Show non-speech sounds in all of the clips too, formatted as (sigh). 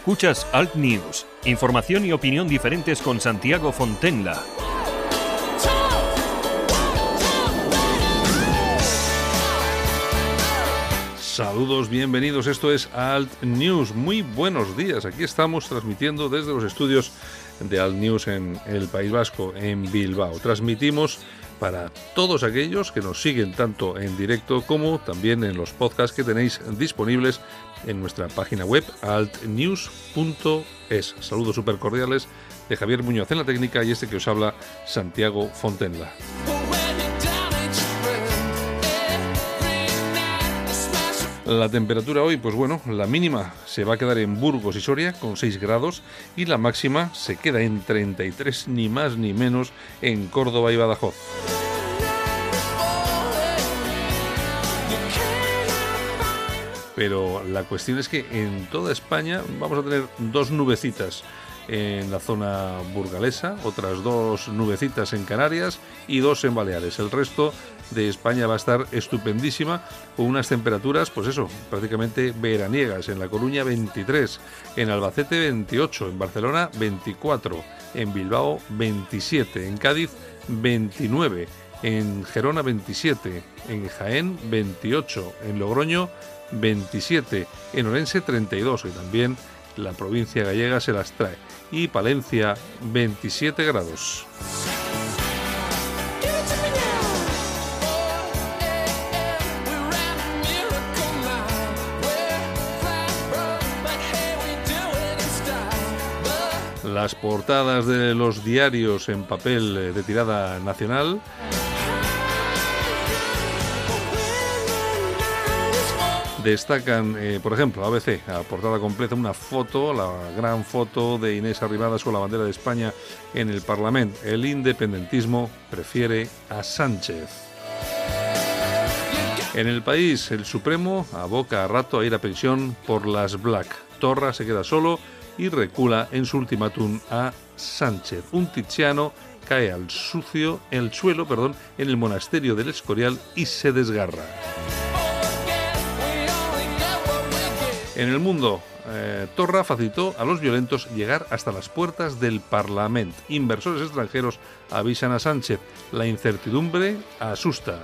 Escuchas Alt News, información y opinión diferentes con Santiago Fontenla. Saludos, bienvenidos. Esto es Alt News. Muy buenos días. Aquí estamos transmitiendo desde los estudios de Alt News en el País Vasco, en Bilbao. Transmitimos para todos aquellos que nos siguen tanto en directo como también en los podcasts que tenéis disponibles en nuestra página web altnews.es. Saludos súper cordiales de Javier Muñoz en la técnica y este que os habla Santiago Fontenla. La temperatura hoy, pues bueno, la mínima se va a quedar en Burgos y Soria con 6 grados y la máxima se queda en 33, ni más ni menos, en Córdoba y Badajoz. Pero la cuestión es que en toda España vamos a tener dos nubecitas en la zona burgalesa, otras dos nubecitas en Canarias y dos en Baleares. El resto de España va a estar estupendísima con unas temperaturas, pues eso, prácticamente veraniegas. En La Coruña 23, en Albacete 28, en Barcelona 24, en Bilbao 27, en Cádiz 29, en Gerona 27, en Jaén 28, en Logroño 27, en Orense 32, y también la provincia gallega se las trae. Y Palencia 27 grados. Las portadas de los diarios en papel eh, de tirada nacional. Destacan, eh, por ejemplo, ABC, a portada completa, una foto, la gran foto de Inés Arribadas con la bandera de España en el Parlamento. El independentismo prefiere a Sánchez. En el país, el Supremo aboca a rato a ir a pensión por las Black. Torra se queda solo y recula en su ultimátum a Sánchez. Un tiziano cae al sucio, el suelo, perdón, en el monasterio del Escorial y se desgarra. En el mundo, eh, Torra facilitó a los violentos llegar hasta las puertas del Parlamento. Inversores extranjeros avisan a Sánchez. La incertidumbre asusta.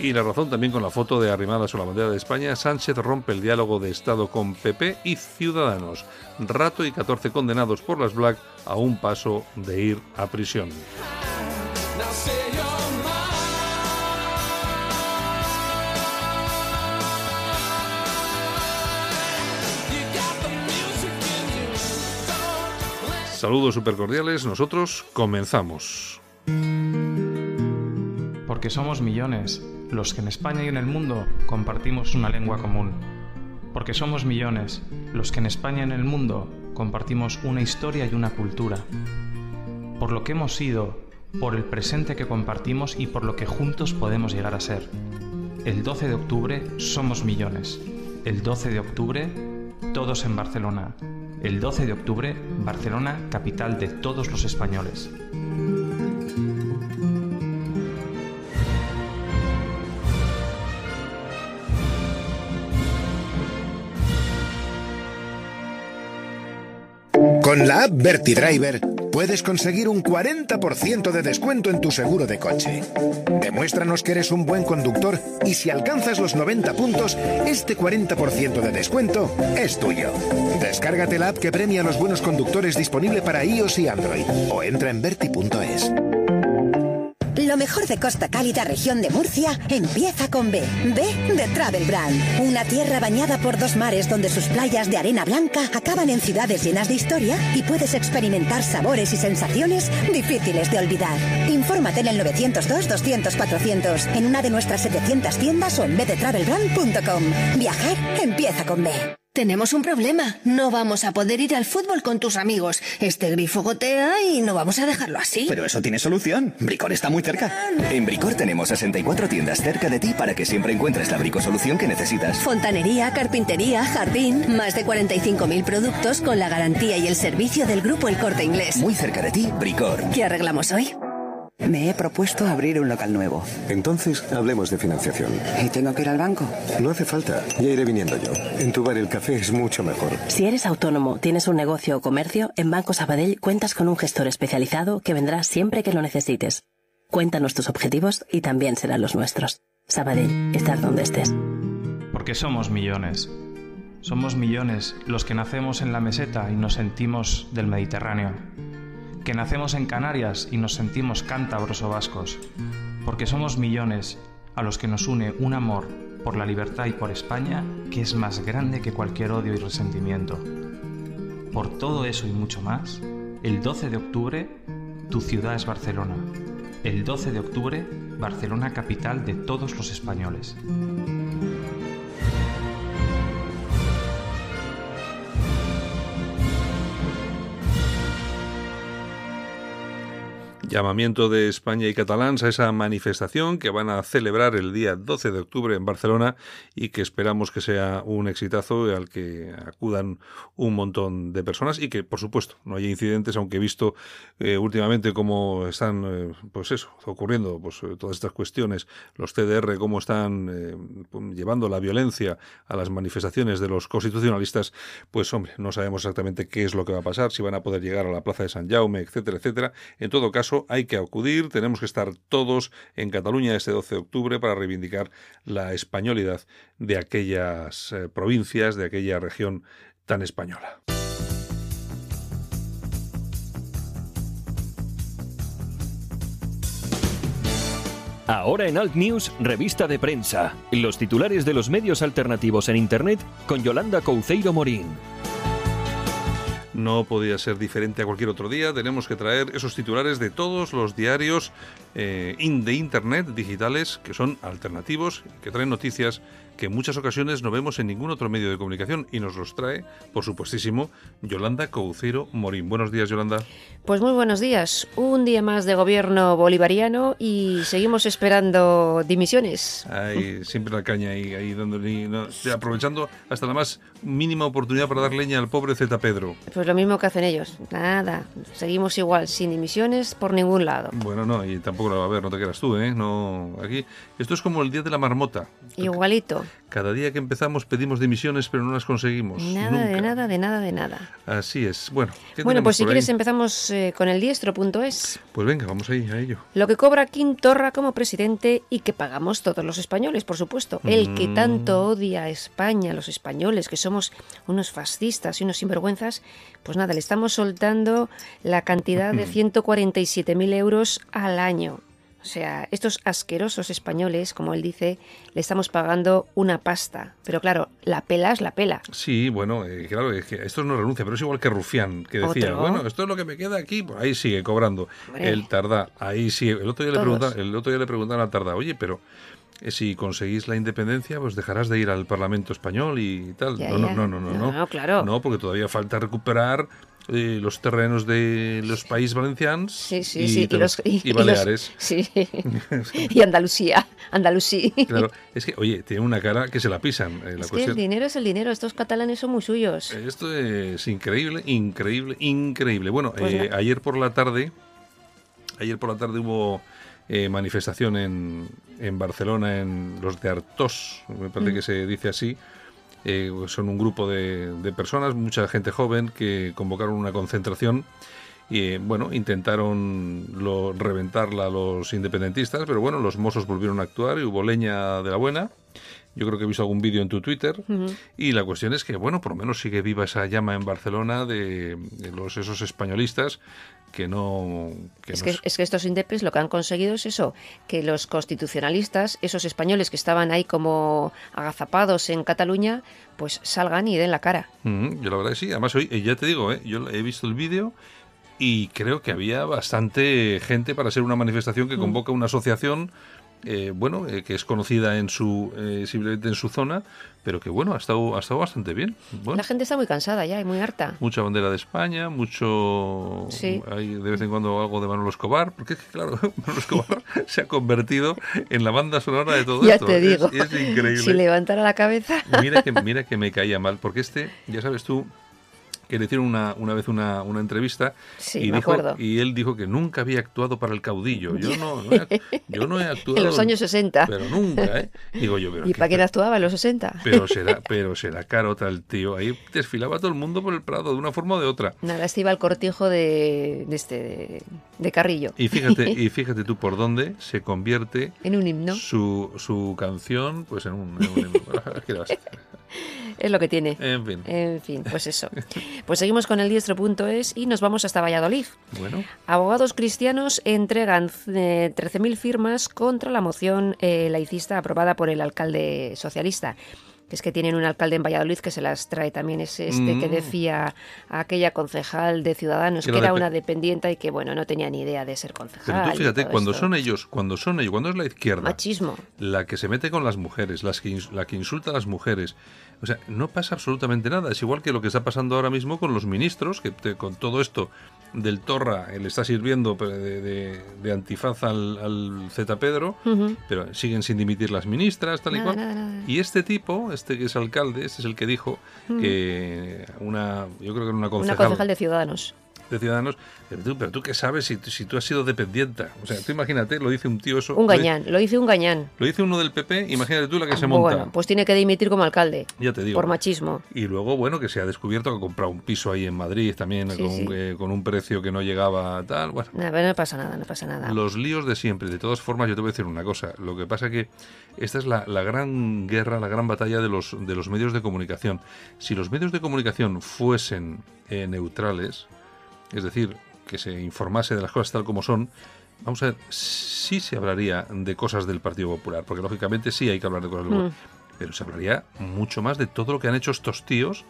Y la razón también con la foto de Arrimadas o la bandera de España, Sánchez rompe el diálogo de Estado con PP y Ciudadanos. Rato y 14 condenados por las Black a un paso de ir a prisión. Saludos supercordiales, nosotros comenzamos. Porque somos millones los que en España y en el mundo compartimos una lengua común. Porque somos millones los que en España y en el mundo compartimos una historia y una cultura. Por lo que hemos sido, por el presente que compartimos y por lo que juntos podemos llegar a ser. El 12 de octubre somos millones. El 12 de octubre todos en Barcelona. El 12 de octubre Barcelona, capital de todos los españoles. Con la app Driver puedes conseguir un 40% de descuento en tu seguro de coche. Demuéstranos que eres un buen conductor y si alcanzas los 90 puntos, este 40% de descuento es tuyo. Descárgate la app que premia a los buenos conductores disponible para iOS y Android o entra en verti.es. Lo mejor de Costa Cálida, región de Murcia, empieza con B. B de Travel Brand. Una tierra bañada por dos mares donde sus playas de arena blanca acaban en ciudades llenas de historia y puedes experimentar sabores y sensaciones difíciles de olvidar. Infórmate en el 902-200-400, en una de nuestras 700 tiendas o en bdetravelbrand.com. Viajar empieza con B. Tenemos un problema. No vamos a poder ir al fútbol con tus amigos. Este grifo gotea y no vamos a dejarlo así. Pero eso tiene solución. Bricor está muy cerca. En Bricor tenemos 64 tiendas cerca de ti para que siempre encuentres la bricosolución que necesitas. Fontanería, carpintería, jardín, más de 45.000 productos con la garantía y el servicio del grupo El Corte Inglés. Muy cerca de ti, Bricor. ¿Qué arreglamos hoy? Me he propuesto abrir un local nuevo. Entonces, hablemos de financiación. ¿Y tengo que ir al banco? No hace falta. Ya iré viniendo yo. En tu bar el café es mucho mejor. Si eres autónomo, tienes un negocio o comercio, en Banco Sabadell cuentas con un gestor especializado que vendrá siempre que lo necesites. Cuéntanos tus objetivos y también serán los nuestros. Sabadell, estar donde estés. Porque somos millones. Somos millones los que nacemos en la meseta y nos sentimos del Mediterráneo. Que nacemos en Canarias y nos sentimos cántabros o vascos. Porque somos millones a los que nos une un amor por la libertad y por España que es más grande que cualquier odio y resentimiento. Por todo eso y mucho más, el 12 de octubre, tu ciudad es Barcelona. El 12 de octubre, Barcelona capital de todos los españoles. Llamamiento de España y catalans a esa manifestación que van a celebrar el día 12 de octubre en Barcelona y que esperamos que sea un exitazo al que acudan un montón de personas y que, por supuesto, no haya incidentes, aunque he visto eh, últimamente cómo están, eh, pues eso, ocurriendo, pues eh, todas estas cuestiones, los CDR, cómo están llevando la violencia a las manifestaciones de los constitucionalistas, pues hombre, no sabemos exactamente qué es lo que va a pasar, si van a poder llegar a la Plaza de San Jaume, etcétera, etcétera. En todo caso, hay que acudir, tenemos que estar todos en Cataluña este 12 de octubre para reivindicar la españolidad de aquellas eh, provincias, de aquella región tan española. Ahora en Alt News, revista de prensa. Los titulares de los medios alternativos en Internet con Yolanda Couceiro Morín. No podía ser diferente a cualquier otro día. Tenemos que traer esos titulares de todos los diarios eh, de Internet digitales que son alternativos, que traen noticias que en muchas ocasiones no vemos en ningún otro medio de comunicación y nos los trae, por supuestísimo, Yolanda Coucero Morín. Buenos días, Yolanda. Pues muy buenos días. Un día más de gobierno bolivariano y seguimos esperando dimisiones. Ay, (laughs) siempre la caña ahí, ahí aprovechando hasta la más mínima oportunidad para dar leña al pobre Z Pedro. Pues lo mismo que hacen ellos. Nada, seguimos igual, sin dimisiones por ningún lado. Bueno, no, y tampoco lo va a ver, no te quedas tú, ¿eh? No, aquí. Esto es como el día de la marmota. Igualito. Cada día que empezamos pedimos dimisiones, pero no las conseguimos. Nada de nada, de nada, de nada. Así es. Bueno, bueno pues si quieres empezamos eh, con el diestro.es. Pues venga, vamos ahí a ello. Lo que cobra Quintorra como presidente y que pagamos todos los españoles, por supuesto. El que mm. tanto odia a España, los españoles, que somos unos fascistas y unos sinvergüenzas, pues nada, le estamos soltando la cantidad de (clears throat) 147.000 euros al año. O sea, estos asquerosos españoles, como él dice, le estamos pagando una pasta. Pero claro, la pela es la pela. Sí, bueno, eh, claro, es que esto no renuncia, pero es igual que Rufián, que decía, bueno, esto es lo que me queda aquí, pues ahí sigue cobrando. El Tardá, ahí sigue. El otro día, le preguntaban, el otro día le preguntaban a Tardá, oye, pero eh, si conseguís la independencia, pues dejarás de ir al Parlamento español y tal. no, no, no, no, no, no, claro. No, porque todavía falta recuperar eh, los terrenos de los países valencianos y, Baleares. (laughs) y Andalucía, Andalusí. Claro, es que, oye, tiene una cara que se la pisan. Eh, es que el dinero es el dinero, estos catalanes son muy suyos. Esto es increíble, increíble, increíble. Bueno, pues eh, ayer por la tarde, ayer por la tarde hubo manifestación en, en Barcelona, en los de Artos, me parece mm. que se dice así, eh, son un grupo de, personas, mucha gente joven, que convocaron una concentración y eh, bueno, intentaron lo, reventarla a los independentistas, pero bueno, los mozos volvieron a actuar y hubo leña de la buena. Yo creo que he visto algún vídeo en tu Twitter. Y la cuestión es que, bueno, por lo menos sigue viva esa llama en Barcelona de, los, esos españolistas que no... es, que, es, que, estos indepes lo que han conseguido es eso, que los constitucionalistas, esos españoles que estaban ahí como agazapados en Cataluña, pues salgan y den la cara. yo la verdad que sí, además hoy, eh, ya te digo, eh, yo he visto el vídeo y creo que había bastante gente para ser una manifestación que mm. convoca una asociación eh, bueno, eh, que es conocida en su eh, simplemente en su zona, pero que bueno, ha estado, ha estado bastante bien. La gente está muy cansada ya y muy harta. Mucha bandera de España, mucho hay de vez en cuando algo de Manolo Escobar, porque es que claro, (laughs) Manolo Escobar (laughs) se ha convertido en la banda sonora de todo ya esto. te digo. Es, increíble. Si levantara la cabeza. Mira que, mira que me caía mal, porque este, ya sabes tú, que le hicieron una, una vez una, una entrevista Sí, y, dijo, y él dijo que nunca había actuado para el caudillo. Yo no, no he, (laughs) yo no he actuado. En los años 60. Pero nunca, ¿eh? Digo yo, pero, ¿Y qué- para quién actuaba en los 60? pero (laughs) será, pero será carota el tío. Ahí desfilaba todo el mundo por el Prado de una forma o de otra. Nada, este iba al cortijo de, de este de, de Carrillo. Y fíjate, (laughs) y fíjate tú por dónde se convierte en un himno. su, su canción, pues en un, en un himno. ¿Qué le vas a hacer? (laughs) Es lo que tiene. En fin. En fin, pues eso. (laughs) Pues seguimos con el diestro.es y nos vamos hasta Valladolid. Bueno, Abogados cristianos entregan eh, 13.000 firmas contra la moción eh, laicista aprobada por el alcalde socialista. Que es que tienen un alcalde en Valladolid que se las trae también. Es este que Mm. decía aquella concejal de Ciudadanos Que que era una dependiente y que, bueno, no tenía ni idea de ser pero concejal. tú y fíjate, cuando esto. son ellos, cuando son ellos, cuando es la izquierda, Machismo. la que se mete con las mujeres, las que, la que insulta a las mujeres. O sea, no pasa absolutamente nada. Es igual que lo que está pasando ahora mismo con los ministros, que te- con todo esto del Torra le está sirviendo de, de- de antifaz al, al Z Pedro, pero siguen sin dimitir las ministras, tal y Nada, cual. nada, nada. Y este tipo, este que es alcalde, este es el que dijo que una, yo creo que era una Una concejal, concejal de Ciudadanos. De Ciudadanos, pero tú, pero tú qué sabes si, tú- si tú has sido dependienta. O sea, tú imagínate, lo dice un tío eso. Un dice- gañán. Lo hice un gañán. Lo dice uno del PP, imagínate tú la que se monta. Bueno, pues tiene que dimitir como alcalde. Ya te digo. Por machismo. Y luego, bueno, que se ha descubierto que ha comprado un piso ahí en Madrid también Sí, con, sí. eh, con un precio que no llegaba a tal. Bueno, pero no pasa nada, no pasa nada. los líos de siempre. De todas formas, yo te voy a decir una cosa. Lo que pasa que esta es la, la gran guerra, la gran batalla de los, de los medios de comunicación. Si los medios de comunicación fuesen eh, neutrales, es decir, que se informase de las cosas tal como son, vamos a ver, sí se hablaría de cosas del Partido Popular, porque lógicamente sí hay que hablar de cosas del Mm. Popular, pero se hablaría mucho más de todo lo que han hecho estos tíos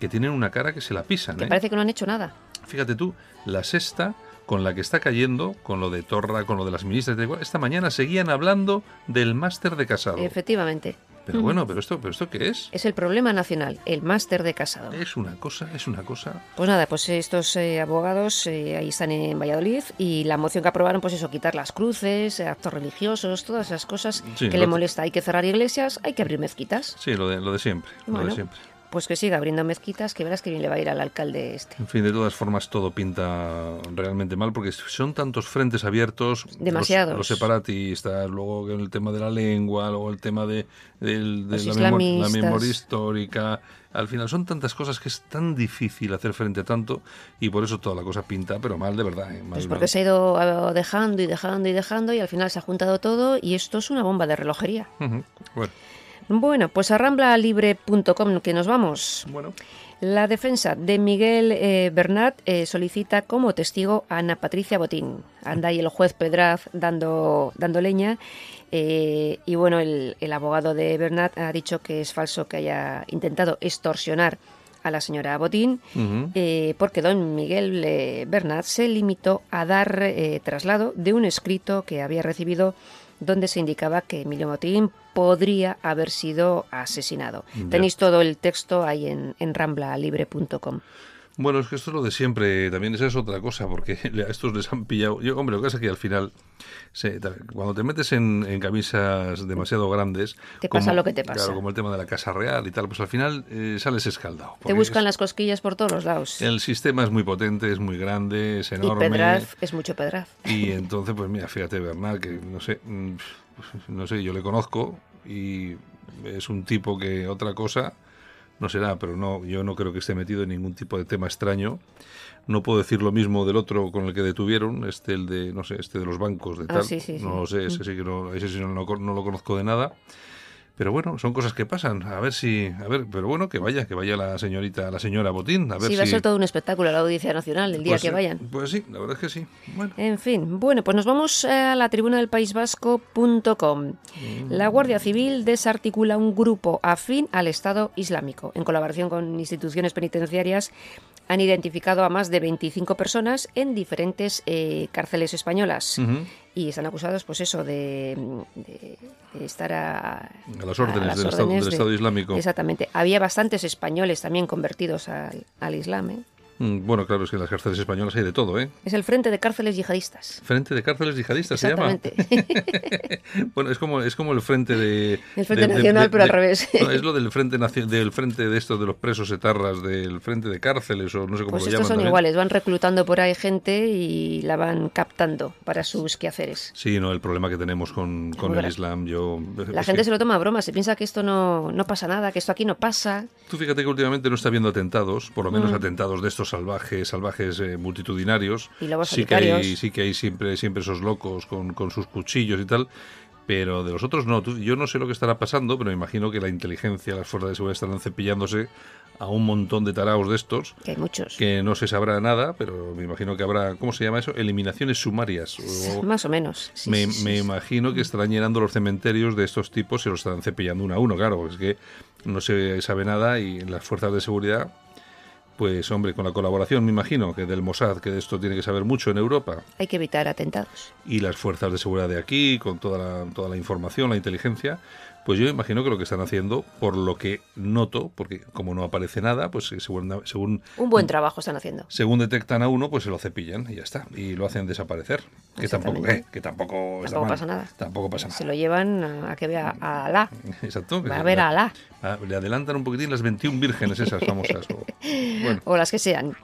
que tienen una cara que se la pisan. Que ¿eh? parece que no han hecho nada. Fíjate tú, la sexta, con la que está cayendo, con lo de Torra, con lo de las ministras, esta mañana seguían hablando del máster de casado. Efectivamente. Pero bueno, pero esto, pero esto qué es? Es el problema nacional, el máster de casado. Es una cosa, es una cosa. Pues nada, pues estos eh, abogados eh, ahí están en Valladolid y la moción que aprobaron, pues eso, quitar las cruces, actos religiosos, todas esas cosas Sí, que lo le molesta. Hay que cerrar iglesias, hay que abrir mezquitas. Sí, lo de, lo de siempre, lo Bueno. de siempre. Pues que siga abriendo mezquitas, que verás que bien le va a ir al alcalde este. En fin, de todas formas todo pinta realmente mal porque son tantos frentes abiertos. Demasiados. Los, separatistas, luego el tema de la lengua, luego el tema de, del- de Los la, memoria histórica. Al final son tantas cosas que es tan difícil hacer frente a tanto y por eso toda la cosa pinta, pero mal de verdad. ¿eh? Mal, Pues mal. porque se ha ido dejando y dejando y dejando y al final se ha juntado todo y esto es una bomba de relojería. Bueno, Bueno, pues a ramblalibre.com que nos vamos. Bueno. La defensa de Miguel eh, Bernat eh, solicita como testigo a Ana Patricia Botín. Anda ahí el juez Pedraz dando, dando leña. eh, y bueno, el, el abogado de Bernat ha dicho que es falso que haya intentado extorsionar a la señora Botín, eh, porque don Miguel eh, Bernat se limitó a dar eh, traslado de un escrito que había recibido donde se indicaba que Emilio Botín podría haber sido asesinado. Ya. Tenéis todo el texto ahí en, en ramblalibre.com. Bueno, es que esto es lo de siempre. También esa es otra cosa, porque (laughs) a estos les han pillado. Yo, hombre, lo que pasa es que al final, se- cuando te metes en, en camisas demasiado grandes. Te pasa lo que te pasa. Claro, como el tema de la Casa Real y tal, pues al final eh, sales escaldado. Te buscan es- las cosquillas por todos los lados. El sistema es muy potente, es muy grande, es Y enorme. Pedraz es mucho Pedraz. Y entonces, pues mira, fíjate, Bernal, que no sé, mm, no sé, yo le conozco y es un tipo que otra cosa no será, pero no, yo no creo que esté metido en ningún tipo de tema extraño. No puedo decir lo mismo del otro con el que detuvieron, este el de, no sé, este de los bancos de Ah, tal. sí, sí, no lo sé, ese sí que no, ese sí no, no lo conozco de nada. Pero bueno, son cosas que pasan. A ver si, a ver, pero bueno, que vaya, que vaya la señorita, la señora Botín, a ver Sí, si va a ser todo un espectáculo la Audiencia Nacional el día Pues que vayan. Pues sí, la verdad es que sí. Bueno. En fin, bueno, pues nos vamos a la tribuna del País Vasco.com. La Guardia Civil desarticula un grupo afín al Estado Islámico. En colaboración con instituciones penitenciarias han identificado a más de 25 personas en diferentes eh, cárceles españolas. Y están acusados, pues eso, de, de- de estar a, A las órdenes las del Estado- del de- Estado Islámico. Exactamente. Había bastantes españoles también convertidos al, al Islam. ¿eh? Mm, Bueno, claro, es que en las cárceles españolas hay de todo, ¿eh? Es el Frente de Cárceles Yihadistas. Frente de cárceles yihadistas se llama. Exactamente. (laughs) Bueno, es como, es como el frente de... El Frente Nacional, pero al revés. (laughs) No, es lo del frente, del frente de estos de los presos etarras, del frente de cárceles o no sé cómo Pues lo estos llaman. son también. iguales, van reclutando por ahí gente y la van captando para sus quehaceres. Sí, no, el problema que tenemos con, con el Islam, yo... La gente que- se lo toma a broma, se piensa que esto no, no pasa nada, que esto aquí no pasa. Tú fíjate que últimamente no está habiendo atentados, por lo menos Mm. atentados de estos salvajes, salvajes eh, multitudinarios. Y lobos sí que hay, sí que hay siempre, siempre esos locos con, con sus cuchillos y tal. Pero de los otros no. Yo no sé lo que estará pasando, pero me imagino que la inteligencia, las fuerzas de seguridad estarán cepillándose a un montón de taraos de estos. Que hay muchos. Que no se sabrá nada, pero me imagino que habrá, ¿cómo se llama eso? Eliminaciones sumarias. o- Más o menos. Sí, me, sí, me sí. imagino que estarán llenando los cementerios de estos tipos y los estarán cepillando uno a uno, claro, es que no se sabe nada y las fuerzas de seguridad, pues hombre, con la colaboración, me imagino, que del Mossad, que de esto tiene que saber mucho en Europa, Hay que evitar atentados. y las fuerzas de seguridad de aquí, con toda la, toda la información, la inteligencia, pues yo imagino que lo que están haciendo, por lo que noto, porque como no aparece nada, pues eh, según, según Un buen trabajo están haciendo. según detectan a uno, pues se lo cepillan y ya está. Y lo hacen desaparecer. Que tampoco, eh, que tampoco, está Tampoco mal. pasa nada. Tampoco pasa nada. Se lo llevan a, a que vea a Alá. Exacto. Va a ver a Alá. Ah, le adelantan un poquitín las 21 vírgenes esas famosas. o- (laughs) bueno, O las que sean.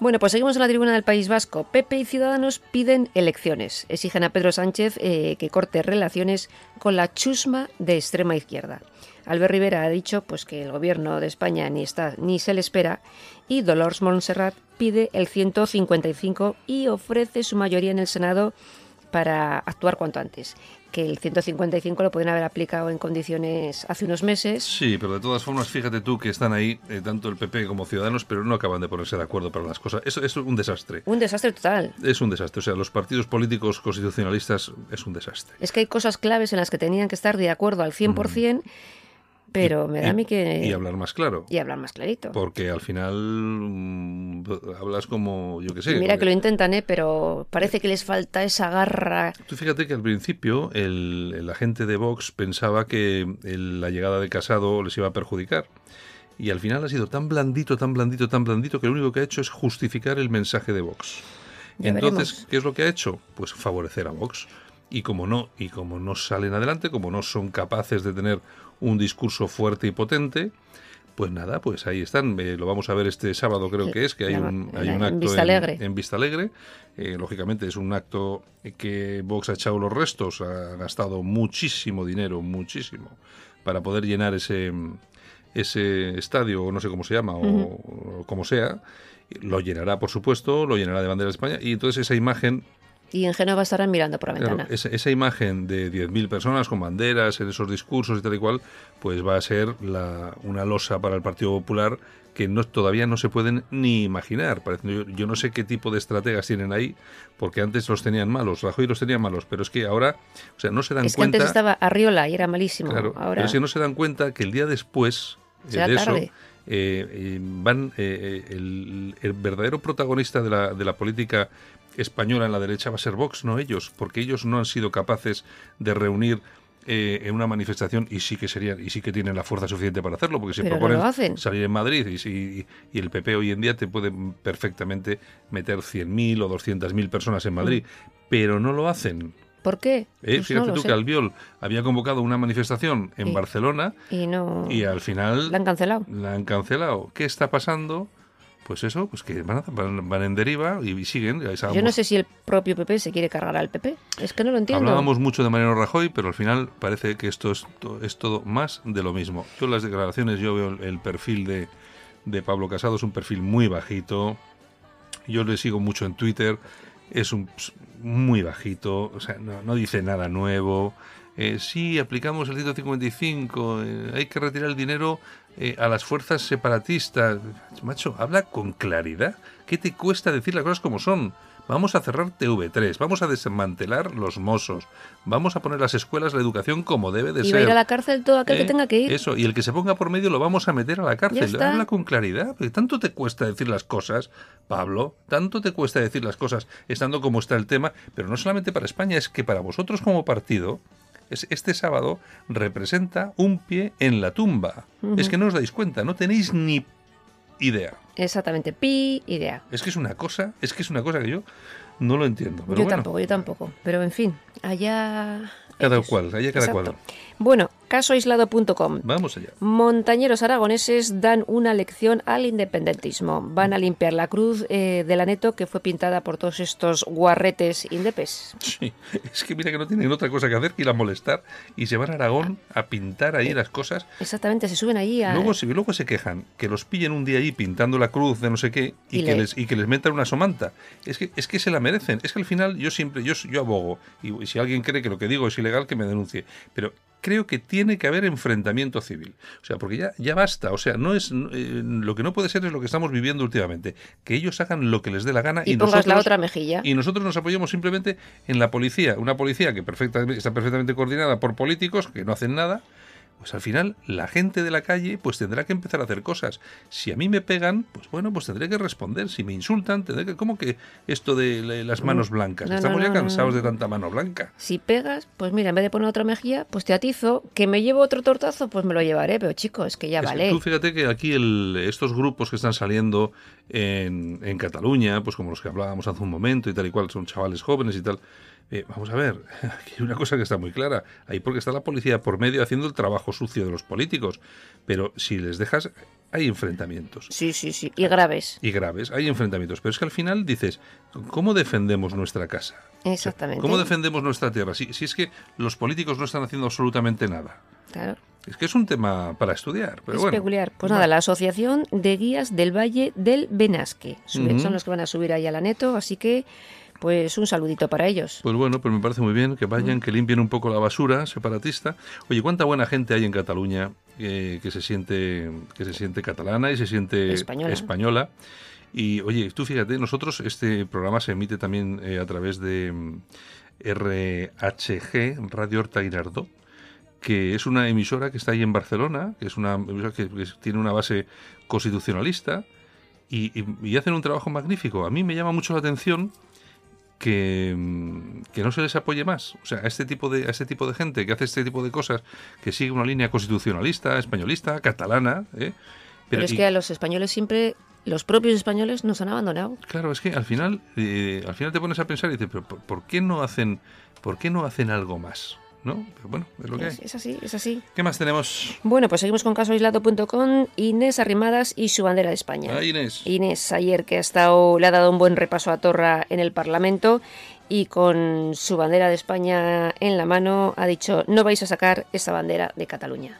Bueno, pues seguimos en la tribuna del País Vasco. PP y Ciudadanos piden elecciones. Exigen a Pedro Sánchez eh, que corte relaciones con la chusma de extrema izquierda. Albert Rivera ha dicho pues, que el gobierno de España ni está ni se le espera y Dolores Montserrat pide el 155 y ofrece su mayoría en el Senado para actuar cuanto antes. Que el 155 lo pueden haber aplicado en condiciones hace unos meses. sí, pero de todas formas, fíjate tú que están ahí, eh, tanto el PP como Ciudadanos, pero no acaban de ponerse de acuerdo para las cosas. Eso, es un desastre. Un desastre total. Es un desastre. O sea, los partidos políticos constitucionalistas es un desastre. Es que hay cosas claves en las que tenían que estar de acuerdo al 100%, pero me da a mí que... Y hablar más claro. y hablar más clarito. Porque al final mm, hablas como, yo qué sé. Y mira porque- que lo intentan, ¿eh? pero parece que les falta esa garra. Tú fíjate que al principio el, el agente de Vox pensaba que el- la llegada de Casado les iba a perjudicar. Y al final ha sido tan blandito, tan blandito, tan blandito que lo único que ha hecho es justificar el mensaje de Vox. Ya Entonces, veremos. ¿qué es lo que ha hecho? Pues favorecer a Vox. Y como no, y como no salen adelante, como no son capaces de tener un discurso fuerte y potente, pues nada, pues ahí están. Eh, lo vamos a ver este sábado, creo que es, que hay un, en hay un en acto en Vista Alegre. Eh, lógicamente es un acto que Vox ha echado los restos, ha gastado muchísimo dinero, muchísimo, para poder llenar ese, ese estadio, o no sé cómo se llama, o, o como sea. Lo llenará, por supuesto, lo llenará de bandera de España, y entonces esa imagen Y en Génova estarán mirando por la Claro, ventana. esa, esa imagen de 10.000 personas con banderas en esos discursos y tal y cual, pues va a ser la, una losa para el Partido Popular que no, todavía no se pueden ni imaginar. Yo, yo no sé qué tipo de estrategas tienen ahí, porque antes los tenían malos, Rajoy los tenía malos, pero es que ahora, o sea, no se dan Es que cuenta... antes estaba Arriola y era malísimo. Claro, Ahora pero es que no se dan cuenta que el día después Será de eso tarde. Eh, van eh, eh, el, el verdadero protagonista de la, de la política española en la derecha va a ser Vox, no ellos, porque ellos no han sido capaces de reunir eh, en una manifestación y sí que serían y sí que tienen la fuerza suficiente para hacerlo, porque se Pero proponen salir en Madrid y, si- y el PP hoy en día te puede perfectamente meter 100.000 o 200.000 personas en Madrid, pero no lo hacen. ¿Por qué? Eh, Pues Fíjate no tú sé. que Albiol había convocado una manifestación en. Barcelona Y no... y al final La han cancelado. la han cancelado. ¿Qué está pasando? Pues eso, pues que van, a- van, van en deriva y, siguen. Yo no sé si el propio PP se quiere cargar al PP. Es que no lo entiendo. Hablábamos mucho de Mariano Rajoy, pero al final parece que esto es, to- es todo más de lo mismo. Yo en las declaraciones, yo veo el, el perfil de, de Pablo Casado, es un perfil muy bajito. Yo le sigo mucho en Twitter, es un muy bajito, o sea, no, dice nada nuevo. Eh, sí, aplicamos el 155, eh, hay que retirar el dinero eh, a las fuerzas separatistas. Macho, habla con claridad. ¿Qué te cuesta decir las cosas como son? Vamos a cerrar TV3, vamos a desmantelar los mozos, vamos a poner las escuelas, la educación como debe de y ser. va a ir a la cárcel todo aquel ¿Eh? que tenga que ir. Eso, y el que se ponga por medio lo vamos a meter a la cárcel. Habla con claridad. porque Tanto te cuesta decir las cosas, Pablo, tanto te cuesta decir las cosas estando como está el tema, pero no solamente para España, es que para vosotros como partido, es, este sábado representa un pie en la tumba. Es que no os dais cuenta, no tenéis ni idea. Exactamente, pi idea. Es que es una cosa, es que es una cosa que yo no lo entiendo. Pero yo bueno, tampoco, yo tampoco. Pero en fin, allá. Cada cual, allá cada Exacto. cual. Bueno, casoaislado.com. Vamos allá. Montañeros aragoneses dan una lección al independentismo. Van a limpiar la cruz eh, de la Neto que fue pintada por todos estos guarretes indepes. Sí, es que mira que no tienen otra cosa que hacer que ir a molestar y se van a Aragón a pintar ahí las cosas. Exactamente, se suben allí a... Luego, se- luego se quejan que los pillen un día allí pintando la cruz de no sé qué y, Y que, le- les, y que les metan una somanta. Es que, es que se la merecen. Es que al final yo siempre, yo, yo abogo. Y, si alguien cree que lo que digo es ilegal, que me denuncie. Pero creo que tiene que haber enfrentamiento civil. O sea, porque ya, ya basta. O sea, no es eh, lo que no puede ser es lo que estamos viviendo últimamente. Que ellos hagan lo que les dé la gana Y y, pongas nosotros, la otra mejilla. y nosotros nos apoyamos simplemente en la policía. Una policía que está perfectamente coordinada por políticos que no hacen nada. Pues al final la gente de la calle pues tendrá que empezar a hacer cosas. Si a mí me pegan, pues bueno, pues tendré que responder. Si me insultan, tendré que... ¿Cómo que esto de las manos blancas? No, Estamos ya no, cansados de tanta mano blanca. Si pegas, pues mira, en vez de poner otra mejilla, pues te atizo. Que me llevo otro tortazo, pues me lo llevaré. Pero chico, es que ya Es que vale. tú fíjate que aquí el- estos grupos que están saliendo en, en Cataluña, pues como los que hablábamos hace un momento y tal y cual, son chavales jóvenes y tal. Eh, vamos a ver, (laughs) aquí hay una cosa que está muy clara. Ahí porque está la policía por medio haciendo el trabajo sucio de los políticos. Pero si les dejas, hay enfrentamientos. Sí, sí, sí. Y graves. Y graves, hay enfrentamientos. Pero es que al final dices, ¿cómo defendemos nuestra casa? Exactamente. ¿Cómo defendemos nuestra tierra? Si, si es que los políticos no están haciendo absolutamente nada. Claro. Es que es un tema para estudiar. Pero es bueno, peculiar. Pues nada, la Asociación de Guías del Valle del Benasque. Son los que van a subir ahí a la neto, así que pues un saludito para ellos. Pues bueno, pues me parece muy bien que vayan, que limpien un poco la basura separatista. Oye, cuánta buena gente hay en Cataluña eh, que se siente que se siente catalana y se siente Española. española. Y oye, tú fíjate, nosotros este programa se emite también eh, a través de mm, RHG, Radio Horta Guinardó, que es una emisora que está ahí en Barcelona, que es una emisora que, que tiene una base constitucionalista y, y- y hacen un trabajo magnífico. A mí me llama mucho la atención que, mm, que no se les apoye más. O sea, a este tipo de a este tipo de gente que hace este tipo de cosas, que sigue una línea constitucionalista, españolista, catalana, ¿eh? Pero, es y- que a los españoles siempre, los propios españoles nos han abandonado. Claro, es que al final, eh, al final te pones a pensar y dices, pero ¿por, por qué no hacen, por qué no hacen algo más? ¿No? Pero bueno, es lo que Es, hay. es así, es así. ¿Qué más tenemos? Bueno, pues seguimos con casoaislado.com. Inés Arrimadas y su bandera de España. Ah, Inés. Inés, ayer que ha estado, le ha dado un buen repaso a Torra en el Parlamento y con su bandera de España en la mano ha dicho, no vais a sacar esa bandera de Cataluña.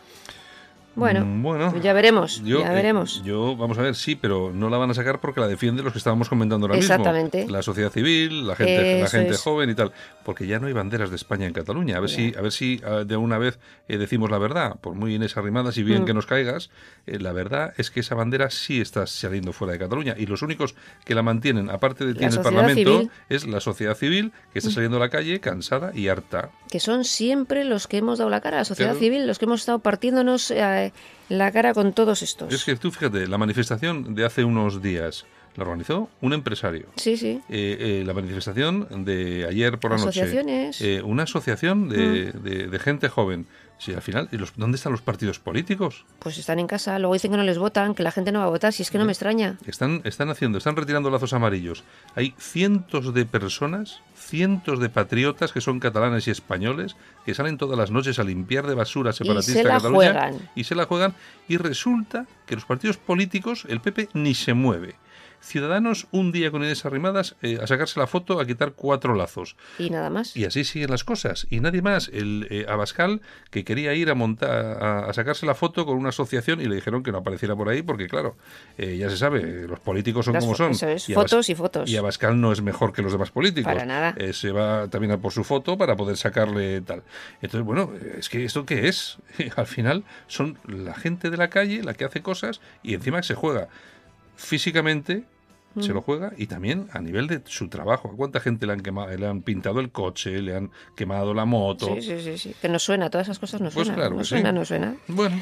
Bueno, Mm, bueno, ya veremos, Yo, ya eh, veremos. yo, vamos a ver, sí, pero no la van a sacar porque la defienden los que estábamos comentando ahora Exactamente. mismo. La sociedad civil, la gente, la gente es. joven y tal. Porque ya no hay banderas de España en Cataluña. A ver si, a ver si ah, de una vez eh, decimos la verdad. Por muy Inés Arrimadas y bien Mm. que nos caigas, eh, la verdad es que esa bandera sí está saliendo fuera de Cataluña. Y los únicos que la mantienen, aparte de ti en el Parlamento, civil. es la sociedad civil que está Mm. saliendo a la calle cansada y harta. Que son siempre los que hemos dado la cara, la sociedad Claro. civil, los que hemos estado partiéndonos eh, la cara con todos estos. Es que tú fíjate, la manifestación de hace unos días la organizó un empresario. Sí, sí. Eh, eh, la manifestación de ayer por la noche. Asociaciones. eh, una asociación de, Mm. de- de gente joven. Sí, al final, ¿y los- ¿dónde están los partidos políticos? Pues están en casa, luego dicen que no les votan, que la gente no va a votar, si es que no me extraña. Están, están haciendo, están retirando lazos amarillos. Hay cientos de personas, cientos de patriotas que son catalanes y españoles, que salen todas las noches a limpiar de basura separatista se la Cataluña juegan. y se la juegan. Y resulta que los partidos políticos, el PP ni se mueve. Ciudadanos un día con Inés Arrimadas eh, a sacarse la foto, a quitar cuatro lazos. Y nada más. Y así siguen las cosas. Y nadie más. El eh, Abascal, que quería ir a montar, a, a sacarse la foto con una asociación y le dijeron que no apareciera por ahí porque, claro, eh, ya se sabe, eh, los políticos son Las como son. eso es, Y fotos y fotos. Y Abascal no es mejor que los demás políticos. Para nada. Se va también a por su foto para poder sacarle tal. Entonces, bueno, es que esto qué es? (laughs) Al final son la gente de la calle la que hace cosas y encima se juega físicamente se Mm. lo juega y también a nivel de su trabajo. ¿A cuánta gente le han quemado, le han pintado el coche, le han quemado la moto? Sí, sí, sí, sí. Que nos suena, todas esas cosas nos Pues suenan. claro nos suena, sí. nos suena. Bueno,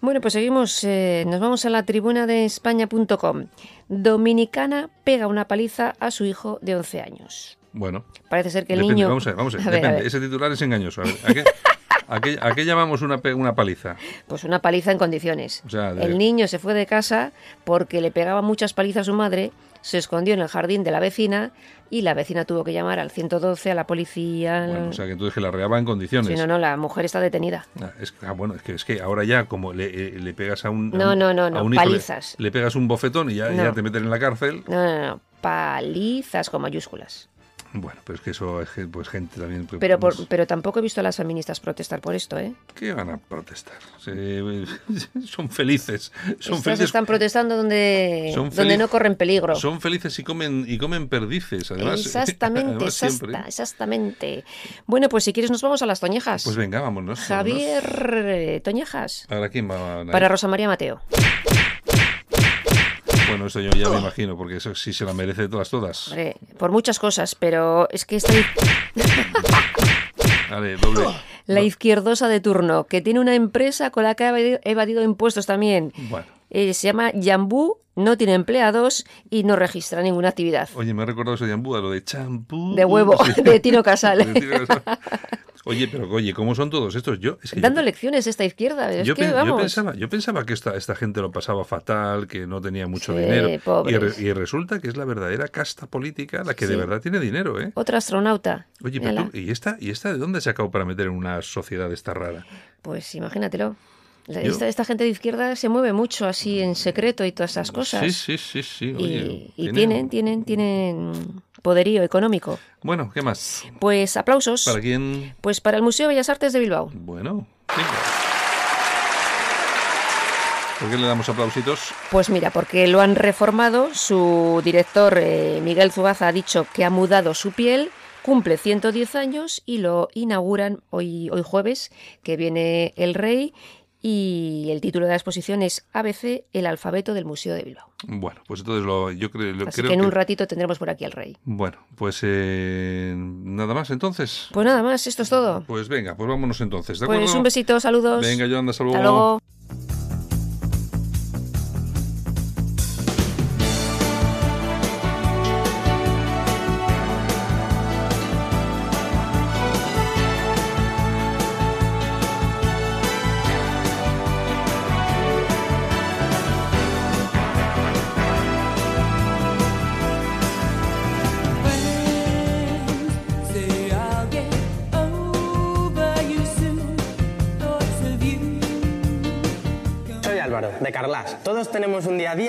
Bueno, pues seguimos, eh, nos vamos a la tribuna de España.com. Dominicana pega una paliza a su hijo de 11 años. bueno. Parece ser que el Depende, niño... Vamos a ver, vamos a ver. (laughs) A ver, a depende. ver. Ese titular es engañoso. A ver, ¿a qué? (laughs) ¿A qué, a qué llamamos una, una paliza? Pues una paliza en condiciones. O sea, de- El niño se fue de casa porque le pegaba muchas palizas a su madre, se escondió en el jardín de la vecina y la vecina tuvo que llamar al 112, a la policía. Bueno, o sea, que entonces que la reaba en condiciones. Sí, no, no, la mujer está detenida. Ah, es, ah, bueno, es que, es que ahora ya como le, eh, le pegas a un... a No, un- no, no, no, le- palizas. Le, pegas un bofetón y ya, No. ya te meten en la cárcel. No, no, no, palizas con mayúsculas. Bueno, pero es que eso es pues gente también... pues, Pero, por- pues, pero tampoco he visto a las feministas protestar por esto, ¿eh? ¿Qué van a protestar? Se- (laughs) son felices. Son Estas felices. están protestando donde, Son donde feliz- no corren peligro. Son felices y comen y comen perdices, además. Exactamente, (laughs) además exacta- exactamente. Bueno, pues si quieres nos vamos a las Toñejas. Pues venga, vámonos. Javier Toñejas. ¿Para quién va? Para Rosa María Mateo. Bueno, eso yo ya me imagino, porque eso sí se la merece de todas, todas. Por muchas cosas, pero es que esta Vale, (laughs) doble. la izquierdosa de turno, que tiene una empresa con la que ha evadido, evadido impuestos también. Bueno. Eh, se llama Yambú, no tiene empleados y no registra ninguna actividad. Oye, me ha recordado eso de Yambú, a lo de champú. De huevo, (laughs) Sí. de Tino Casal. De Tino Casal. Oye, pero oye, ¿cómo son todos estos? Yo, es que yo Dando lecciones esta izquierda. Es yo, que pen- yo vamos. pensaba, yo pensaba que esta, esta gente lo pasaba fatal, que no tenía mucho Sí, dinero. Y, pobres. re- y resulta que es la verdadera casta política la que de verdad tiene dinero, ¿eh? Otra astronauta. Oye, pero tú, ¿y esta, ¿y esta de dónde ha sacado para meter en una sociedad esta rara? Pues imagínatelo. Esta, esta gente de izquierda se mueve mucho así en secreto y todas esas cosas. Sí, sí, sí, sí. Oye, y y tiene- tienen, tienen, tienen poderío económico. Bueno, ¿qué más? Pues aplausos. ¿Para quién? Pues para el Museo de Bellas Artes de Bilbao. Bueno, venga. ¿Por qué le damos aplausitos? Pues mira, porque lo han reformado, su director eh, Miguel Zubaza ha dicho que ha mudado su piel, cumple 110 años y lo inauguran hoy, hoy jueves, que viene el rey y el título de la exposición es ABC, el alfabeto del Museo de Bilbao. Bueno, pues entonces lo, yo creo, lo- Así creo que en un ratito tendremos por aquí al rey. Bueno, pues eh, nada más entonces. Pues nada más, esto es todo. Pues venga, pues vámonos entonces, ¿de Pues acuerdo? un besito, saludos. Venga, Yolanda, hasta Hasta luego.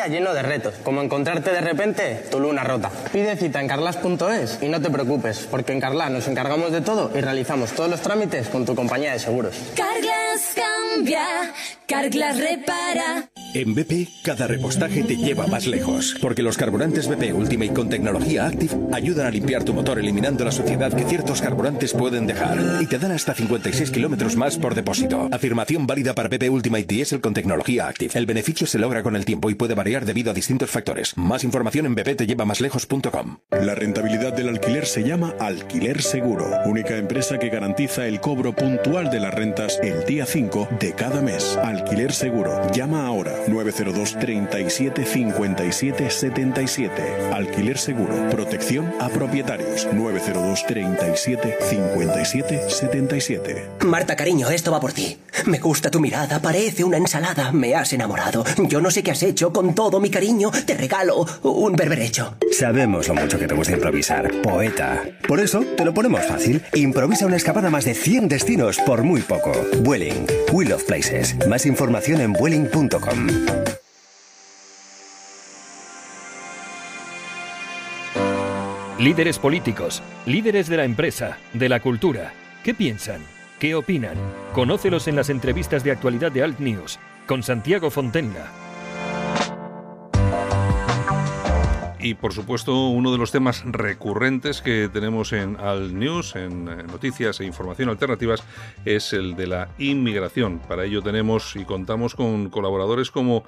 Lleno de retos, como encontrarte de repente tu luna rota. Pide cita en carlas.es y no te preocupes, porque en Carlas nos encargamos de todo y realizamos todos los trámites con tu compañía de seguros. Carglass cambia, Carglass repara. En BP, cada repostaje te lleva más lejos, porque los carburantes BP Ultimate con tecnología Active ayudan a limpiar tu motor eliminando la suciedad que ciertos carburantes pueden dejar y te dan hasta 56 kilómetros más por depósito. Afirmación válida para BP Ultimate Diesel con tecnología Active. El beneficio se logra con el tiempo y puede variar debido a distintos factores. Más información en bptellevamaslejos.com. La rentabilidad del alquiler se llama Alquiler Seguro, única empresa que garantiza el cobro puntual de las rentas el día 5 de cada mes. Alquiler Seguro. Llama ahora 902 37 57 77. Alquiler Seguro. Protección a propietarios 902 37 57 77. Marta, cariño, esto va por ti. Me gusta tu mirada, parece una ensalada. Me has enamorado. Yo no sé qué has hecho. Con todo mi cariño, te regalo un berberecho. Sabemos lo mucho que te gusta improvisar, poeta. Por eso te lo ponemos fácil. Improvisa una escapada a más de 100 destinos por muy poco. Vueling, We Love Places. Más información en vueling.com. Líderes políticos, líderes de la empresa, de la cultura. ¿Qué piensan? ¿Qué opinan? Conócelos en las entrevistas de actualidad de Alt News con Santiago Fontenga. Y por supuesto, uno de los temas recurrentes que tenemos en Alt News, en eh, noticias e información alternativas, es el de la inmigración. Para ello tenemos y contamos con colaboradores como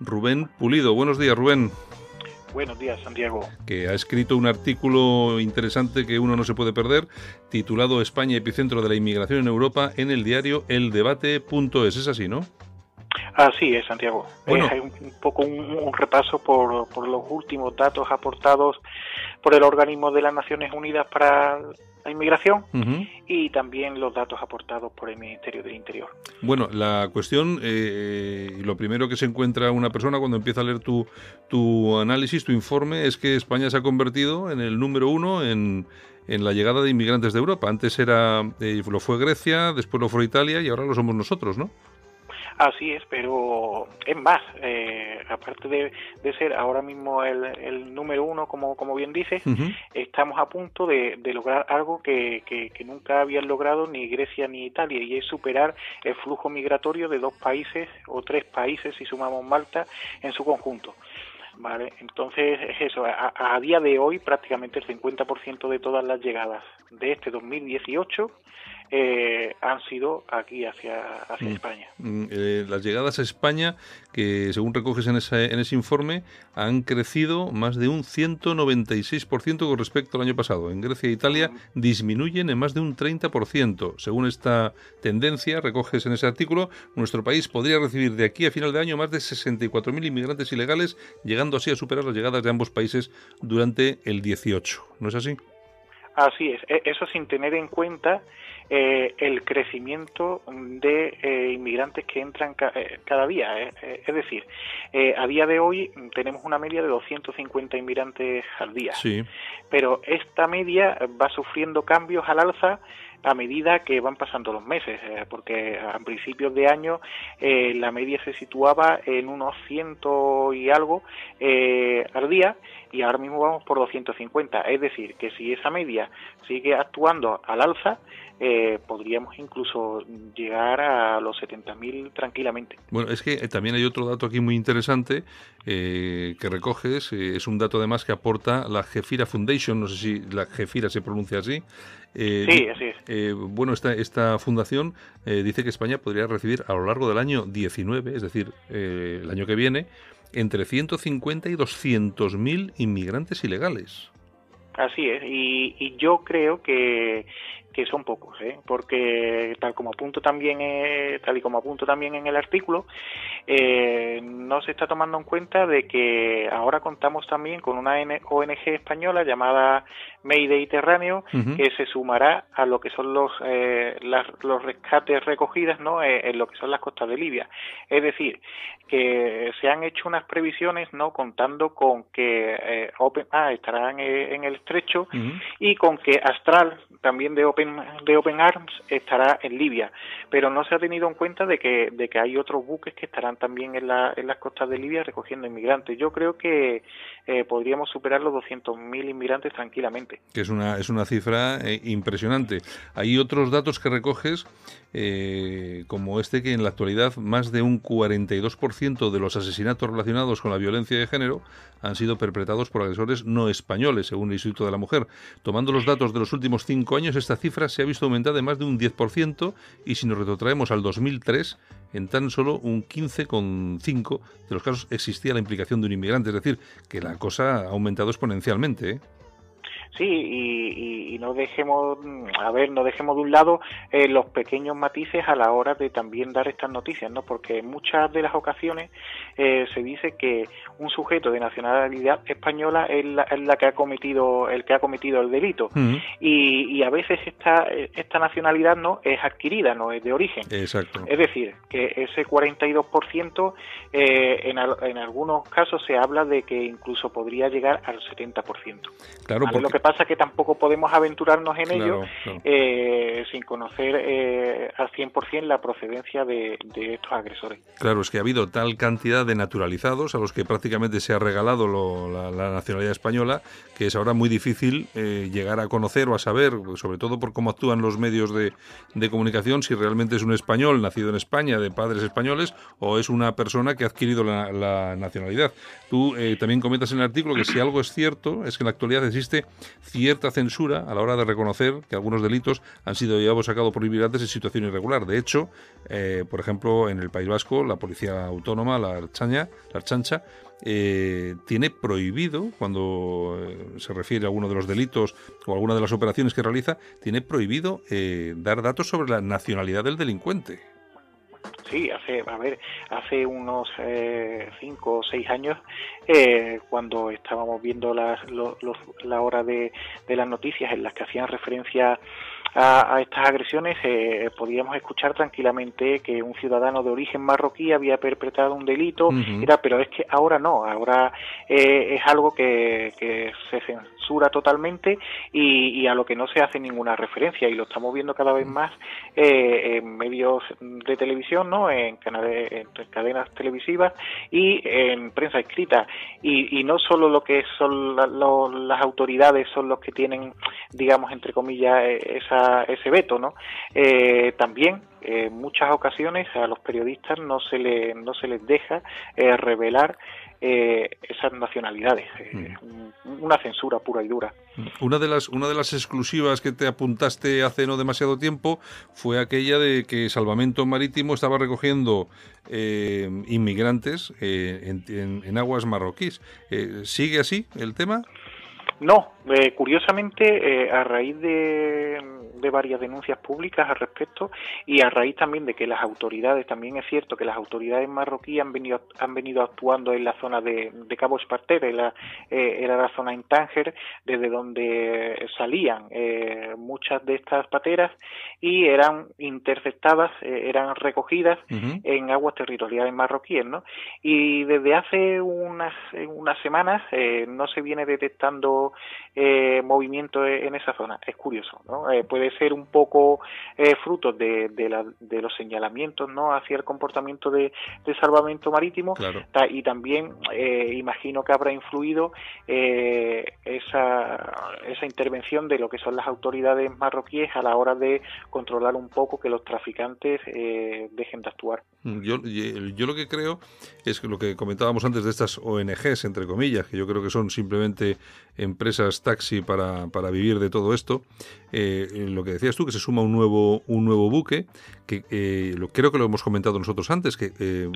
Rubén Pulido. Buenos días, Rubén, Buenos días, Santiago. que ha escrito un artículo interesante que uno no se puede perder, titulado España epicentro de la inmigración en Europa, en el diario eldebate.es. Es así, ¿no? Así es, Santiago. Bueno. Eh, hay un, un poco un, un repaso por, por los últimos datos aportados por el organismo de las Naciones Unidas para la inmigración y también los datos aportados por el Ministerio del Interior. Bueno, la cuestión, eh, y lo primero que se encuentra una persona cuando empieza a leer tu, tu análisis, tu informe, es que España se ha convertido en el número uno en, en la llegada de inmigrantes de Europa. Antes era eh, lo fue Grecia, después lo fue Italia y ahora lo somos nosotros, ¿no? Así es, pero es más, eh, aparte de, de ser ahora mismo el, el número uno, como, como bien dices, estamos a punto de, de lograr algo que, que, que nunca habían logrado ni Grecia ni Italia, y es superar el flujo migratorio de dos países o tres países, si sumamos Malta, en su conjunto. Vale, entonces es eso, a, a día de hoy prácticamente el 50% de todas las llegadas de este 2018 eh, han sido aquí hacia, hacia Mm. España. Mm, eh, las llegadas a España, que según recoges en ese, en ese informe, han crecido más de un 196% con respecto al año pasado. En Grecia e Italia disminuyen en más de un 30%. Según esta tendencia, recoges en ese artículo, nuestro país podría recibir de aquí a final de año más de 64.000 inmigrantes ilegales, llegando así a superar las llegadas de ambos países durante el 18. ¿No es así? Así es, e- eso sin tener en cuenta eh, el crecimiento de eh, inmigrantes que entran ca- eh, cada día. eh, es decir, a día de hoy tenemos una media de 250 inmigrantes al día, Sí. pero esta media va sufriendo cambios al alza a medida que van pasando los meses, porque a principios de año eh, la media se situaba en unos ciento y algo eh, al día y ahora mismo vamos por 250. Es decir, que si esa media sigue actuando al alza, eh, podríamos incluso llegar a los 70.000 tranquilamente. Bueno, es que eh, también hay otro dato aquí muy interesante eh, que recoges, eh, es un dato además que aporta la Gefira Foundation, no sé si la Gefira se pronuncia así. Eh, Sí, así es. bueno, esta, esta fundación dice que España podría recibir a lo largo del año 19, es decir, el año que viene, entre 150 y 200 mil inmigrantes ilegales. Así es, y, y yo creo que, que son pocos, ¿eh? porque tal como apunto también, eh, tal y como apunto también en el artículo, eh, no se está tomando en cuenta de que ahora contamos también con una ONG española llamada Mediterráneo que se sumará a lo que son los eh, las- los rescates recogidas ¿no? Eh, en lo que son las costas de Libia. Es decir, que se han hecho unas previsiones no contando con que eh, Open ah, estarán en el estrecho y con que Astral también de Open de Open Arms estará en Libia, pero no se ha tenido en cuenta de que de que hay otros buques que estarán también en, la, en las costas de Libia recogiendo inmigrantes. Yo creo que eh, podríamos superar los 200.000 inmigrantes tranquilamente. que es una, es una cifra eh, impresionante. Hay otros datos que recoges, eh, como este, que en la actualidad más de un 42% de los asesinatos relacionados con la violencia de género han sido perpetrados por agresores no españoles, según el Instituto de la Mujer. Tomando los datos de los últimos cinco años, esta cifra se ha visto aumentada en más de un 10% y si nos retrotraemos al 2003, en tan solo un 15,5% de los casos existía la implicación de un inmigrante. Es decir, que la cosa ha aumentado exponencialmente. ¿eh? Sí, y, y- y no dejemos, mm, a ver, no dejemos de un lado eh, los pequeños matices a la hora de también dar estas noticias, ¿no? Porque en muchas de las ocasiones eh, se dice que un sujeto de nacionalidad española es la, es la que ha cometido el que ha cometido el delito y, y a veces esta esta nacionalidad no es adquirida, no es de origen. Exacto. Es decir, que ese 42% eh, en, al- en algunos casos se habla de que incluso podría llegar al 70%. Claro, porque- que pasa es que tampoco podemos aventurarnos en Claro, ello claro. eh, sin conocer eh, al 100% la procedencia de, de estos agresores. Claro, es que ha habido tal cantidad de naturalizados a los que prácticamente se ha regalado lo- la, la nacionalidad española que es ahora muy difícil eh, llegar a conocer o a saber, sobre todo por cómo actúan los medios de, de comunicación, si realmente es un español nacido en España de padres españoles o es una persona que ha adquirido la, la nacionalidad. Tú eh, también comentas en el artículo que si algo es cierto es que en la actualidad existe cierta censura a la hora de reconocer que algunos delitos han sido llevados a cabo por inmigrantes en situación irregular. De hecho, eh, por ejemplo, en el País Vasco, la Policía Autónoma, la Archaña, la Archancha, eh, tiene prohibido, cuando eh, se refiere a alguno de los delitos o alguna de las operaciones que realiza, tiene prohibido eh, dar datos sobre la nacionalidad del delincuente. Sí, hace, a ver, hace unos eh, cinco o seis años, eh, cuando estábamos viendo las, los- los- la hora de, de las noticias en las que hacían referencia a, a estas agresiones, eh, podíamos escuchar tranquilamente que un ciudadano de origen marroquí había perpetrado un delito, era, pero es que ahora no, ahora eh, es algo que, que se censura totalmente y, y a lo que no se hace ninguna referencia y lo estamos viendo cada vez más eh, en medios de televisión, ¿no? En, canales, en cadenas televisivas y en prensa escrita y, y no solo lo que son la- las autoridades son los que tienen, digamos entre comillas, eh, esa, ese veto, ¿no? Eh, también eh, en muchas ocasiones a los periodistas no se le, no se les deja eh, revelar eh, esas nacionalidades, eh, un- una censura pura y dura. Una de las una de las exclusivas que te apuntaste hace no demasiado tiempo fue aquella de que Salvamento Marítimo estaba recogiendo eh, inmigrantes eh, en, en- en aguas marroquíes. Eh, ¿Sigue así el tema? No, eh, curiosamente, eh, a raíz de, de varias denuncias públicas al respecto y a raíz también de que las autoridades, también es cierto que las autoridades marroquíes han venido, han venido actuando en la zona de, de Cabo Esparter, era, eh, era la zona en Tánger, desde donde salían eh, muchas de estas pateras y eran interceptadas, eh, eran recogidas en aguas territoriales marroquíes, ¿no? Y desde hace unas, unas semanas eh, no se viene detectando eh, movimiento e- en esa zona. Es curioso, ¿no? Eh, puede ser un poco eh, fruto de, de, la- de los señalamientos, ¿no? Hacia el comportamiento de, de salvamento marítimo Claro. Y también eh, imagino que habrá influido eh, esa, esa intervención de lo que son las autoridades marroquíes a la hora de controlar un poco que los traficantes eh, dejen de actuar. Yo, yo lo que creo es que lo que comentábamos antes de estas ONGs, entre comillas, que yo creo que son simplemente empresas taxi para, para vivir de todo esto, eh, lo que decías tú, que se suma un nuevo, un nuevo buque, que eh, creo que lo hemos comentado nosotros antes, que eh,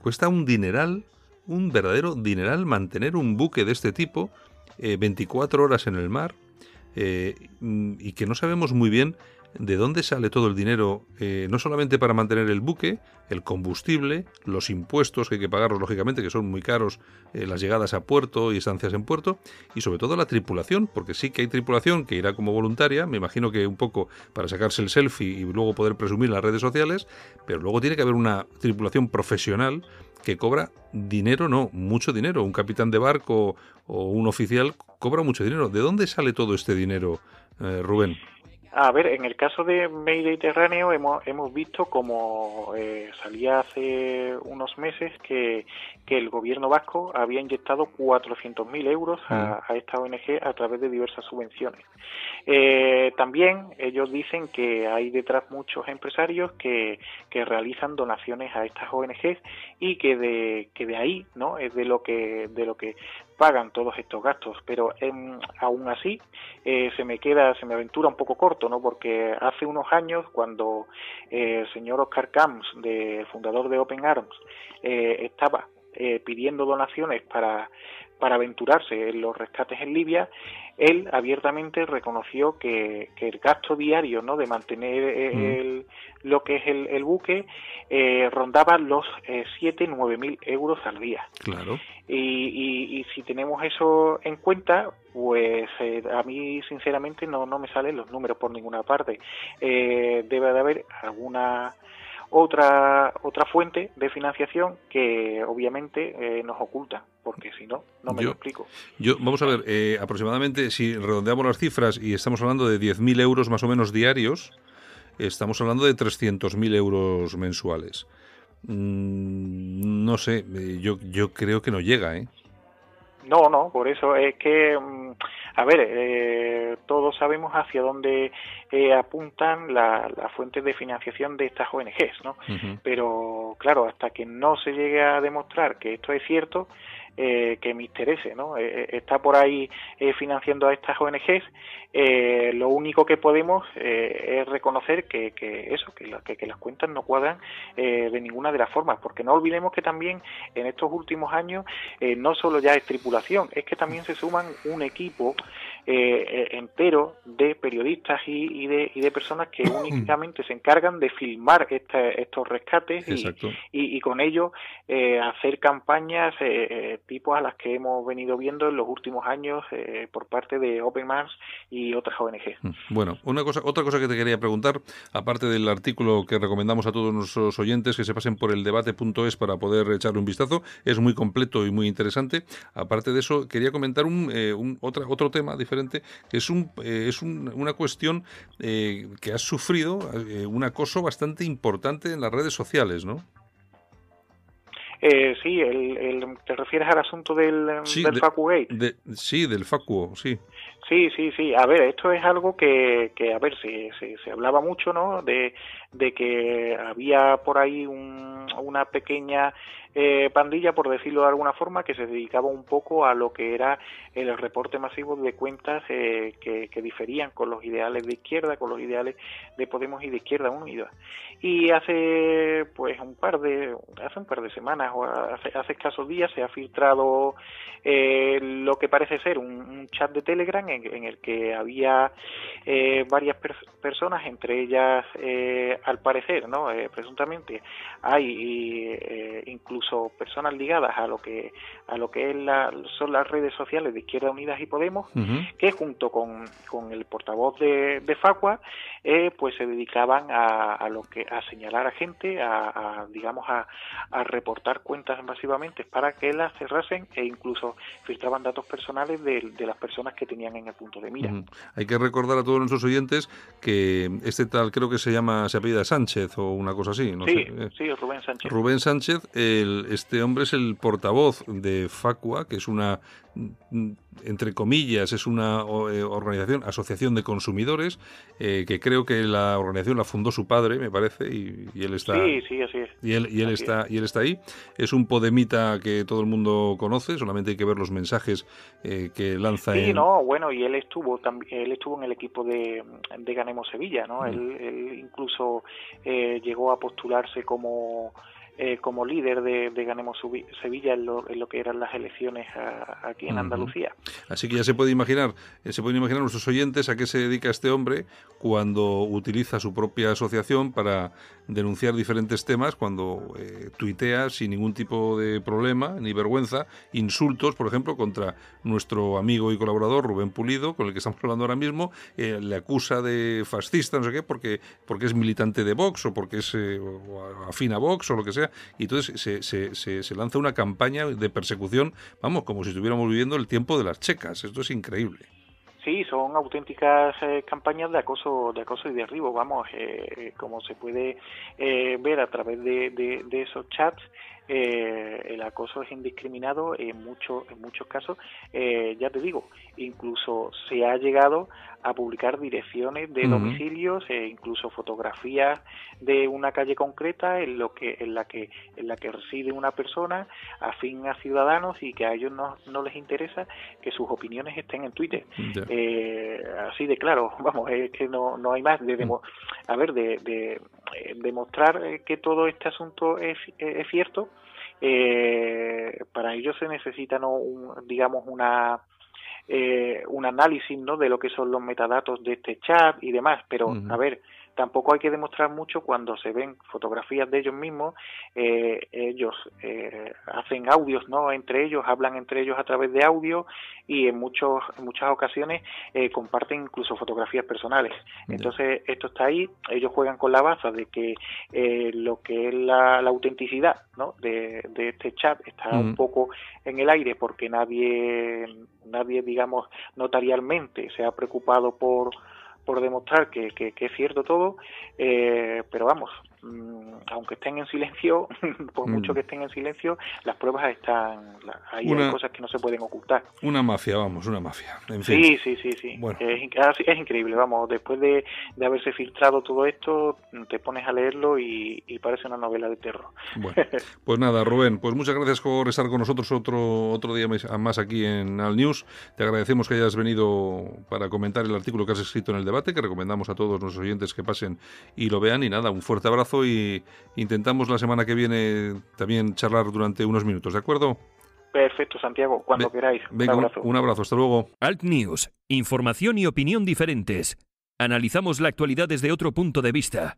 cuesta un dineral, un verdadero dineral mantener un buque de este tipo, eh, 24 horas en el mar, y que no sabemos muy bien de dónde sale todo el dinero, eh, no solamente para mantener el buque, el combustible, los impuestos que hay que pagarlos, lógicamente, que son muy caros, eh, las llegadas a puerto y estancias en puerto, y sobre todo la tripulación, porque sí que hay tripulación que irá como voluntaria, me imagino que un poco para sacarse el selfie y luego poder presumir en las redes sociales, pero luego tiene que haber una tripulación profesional que cobra dinero, no, mucho dinero. Un capitán de barco o un oficial cobra mucho dinero. ¿De dónde sale todo este dinero, eh, Rubén? A ver, en el caso de Mediterráneo hemos, hemos visto como eh, salía hace unos meses que, que el gobierno vasco había inyectado 400.000 euros a, a esta ONG a través de diversas subvenciones. Eh, también ellos dicen que hay detrás muchos empresarios que, que realizan donaciones a estas ONGs y que de, que de ahí no es de lo que de lo que pagan todos estos gastos pero em, aún así eh, se me queda se me aventura un poco corto no porque hace unos años cuando eh, el señor Oscar Camps de, fundador de Open Arms eh, estaba eh, pidiendo donaciones para para aventurarse en los rescates en Libia, él abiertamente reconoció que, que el gasto diario ¿no? de mantener eh, Mm. el- lo que es el, el buque eh, rondaba los eh, 7 nueve mil euros al día. Claro. Y, y- y si tenemos eso en cuenta, pues eh, a mí sinceramente no, no me salen los números por ninguna parte. Eh, debe de haber alguna otra otra fuente de financiación que obviamente eh, nos oculta, porque si no, no me Yo- lo explico. Yo, vamos a ver, eh, aproximadamente, si redondeamos las cifras y estamos hablando de 10.000 euros más o menos diarios, estamos hablando de 300.000 euros mensuales. Mm, no sé, eh, yo, yo creo que no llega, ¿eh? No, no, por eso es que, mm, a ver, eh, todos sabemos hacia dónde eh, apuntan la- las fuentes de financiación de estas ONGs, ¿no? Pero claro, hasta que no se llegue a demostrar que esto es cierto, eh, que Mr. S, ¿no? Eh, eh, está por ahí eh, financiando a estas ONGs, eh, lo único que podemos eh, es reconocer que, que eso, que, que, las cuentas no cuadran de ninguna de las formas, porque no olvidemos que también en estos últimos años no solo ya es tripulación, es que también se suman un equipo eh, eh, entero de periodistas y, y de, y de personas que (coughs) únicamente se encargan de filmar este- estos rescates y, y, y con ello eh, hacer campañas eh, eh, tipo a las que hemos venido viendo en los últimos años eh, por parte de Open Mars y otras ONG. Bueno, una cosa, otra cosa que te quería preguntar, aparte del artículo que recomendamos a todos nuestros oyentes que se pasen por el debate.es para poder echarle un vistazo, es muy completo y muy interesante. Aparte de eso, quería comentar un, eh, un- otra, otro tema diferente, que es, un, eh, es un- una cuestión eh, que has sufrido, eh, un acoso bastante importante en las redes sociales, ¿no? Eh, sí, el, el- te refieres al asunto del, Sí, del de- Facugate. de- sí, del facuo, sí. Sí, sí, sí. A ver, esto es algo que, que a ver, se, se, se hablaba mucho, ¿no? De, de que había por ahí un- una pequeña eh, pandilla, por decirlo de alguna forma, que se dedicaba un poco a lo que era el reporte masivo de cuentas eh, que, que diferían con los ideales de izquierda, con los ideales de Podemos y de Izquierda Unida. Y hace, pues, un par de, hace un par de semanas o hace, hace escasos días se ha filtrado eh, lo que parece ser un, chat de Telegram en, el que había eh, varias pers- personas, entre ellas, eh, al parecer, no, Eh, presuntamente, hay eh, incluso personas ligadas a lo que a lo que es la- son las redes sociales de Izquierda Unidas y Podemos, que junto con, con el portavoz de, de Facua, eh, pues se dedicaban a, a lo que a señalar a gente, a, a, digamos a, a reportar cuentas masivamente para que las cerrasen e incluso filtraban datos personales de, de las personas que tenían en el punto de mira. Hay que recordar a todos nuestros oyentes que este tal, creo que se llama, se apellida Sánchez o una cosa así, no sí, sé. sí, Rubén Sánchez. Rubén Sánchez, el- este hombre es el portavoz de Facua, que es una, entre comillas, es una eh, organización, asociación de consumidores, eh, que creo que la organización la fundó su padre, me parece, y, y él está... Sí, sí, así es. Y él, y él Así está y él está ahí. Es un podemita que todo el mundo conoce, solamente hay que ver los mensajes eh, que lanza Sí, en, no, bueno, y él estuvo también, él estuvo en el equipo de, de Ganemos Sevilla, ¿no? Mm. Él, él incluso eh, llegó a postularse como eh, como líder de, de Ganemos Sevilla en lo, en lo que eran las elecciones a- aquí en. Andalucía. Así que ya se puede imaginar, eh, se pueden imaginar nuestros oyentes a qué se dedica este hombre cuando utiliza su propia asociación para denunciar diferentes temas, cuando eh, tuitea sin ningún tipo de problema ni vergüenza insultos, por ejemplo, contra nuestro amigo y colaborador Rubén Pulido, con el que estamos hablando ahora mismo, eh, le acusa de fascista, no sé qué, porque, porque es militante de Vox o porque es eh, afín a Vox o lo que sea, y entonces se, se- se- lanza una campaña de persecución, vamos, como si estuviéramos viviendo el tiempo de las checas, esto es increíble. Sí, son auténticas eh, campañas de acoso, de acoso y derribo, vamos, eh, como se puede eh, ver a través de, de- de esos chats, eh, el acoso es indiscriminado en muchos en muchos casos, eh, ya te digo, incluso se ha llegado a publicar direcciones de domicilios e incluso fotografías de una calle concreta en lo que en la que en la que reside una persona afín a ciudadanos y que a ellos no, no les interesa que sus opiniones estén en Twitter. Eh, así de claro, (laughs) vamos, es que no, no hay más de demo- a ver, de, de eh, demostrar que todo este asunto es, es cierto, eh, para ello se necesita no un, digamos una eh, un análisis no de lo que son los metadatos de este chat y demás, pero a ver, tampoco hay que demostrar mucho cuando se ven fotografías de ellos mismos, eh, ellos eh, hacen audios, ¿no? Entre ellos, hablan entre ellos a través de audio y en, muchos, en muchas ocasiones eh, comparten incluso fotografías personales. Entonces, esto está ahí, ellos juegan con la baza de que eh, lo que es la, la autenticidad ¿no? de, de este chat está un Ujú. poco en el aire porque nadie, nadie digamos, notarialmente se ha preocupado por por demostrar que, que- es cierto todo, eh, pero vamos, aunque estén en silencio, (laughs) por Mm. mucho que estén en silencio, las pruebas están, ahí Una- hay cosas que no se pueden ocultar. Una mafia, vamos, una mafia. En fin. Sí, sí, sí, sí. Bueno. Es, inc- ah, sí, es increíble, vamos, después de, de haberse filtrado todo esto, te pones a leerlo y, y parece una novela de terror. Bueno, (laughs) pues nada, Rubén, pues muchas gracias por estar con nosotros otro, otro día más- más aquí en Al News. Te agradecemos que hayas venido para comentar el artículo que has escrito en el debate, que recomendamos a todos nuestros oyentes que pasen y lo vean. Y nada, un fuerte abrazo y intentamos la semana que viene también charlar durante unos minutos, ¿de acuerdo? Perfecto, Santiago, cuando queráis. Venga, un un- abrazo. un abrazo, hasta luego. Alt News, información y opinión diferentes. Analizamos la actualidad desde otro punto de vista.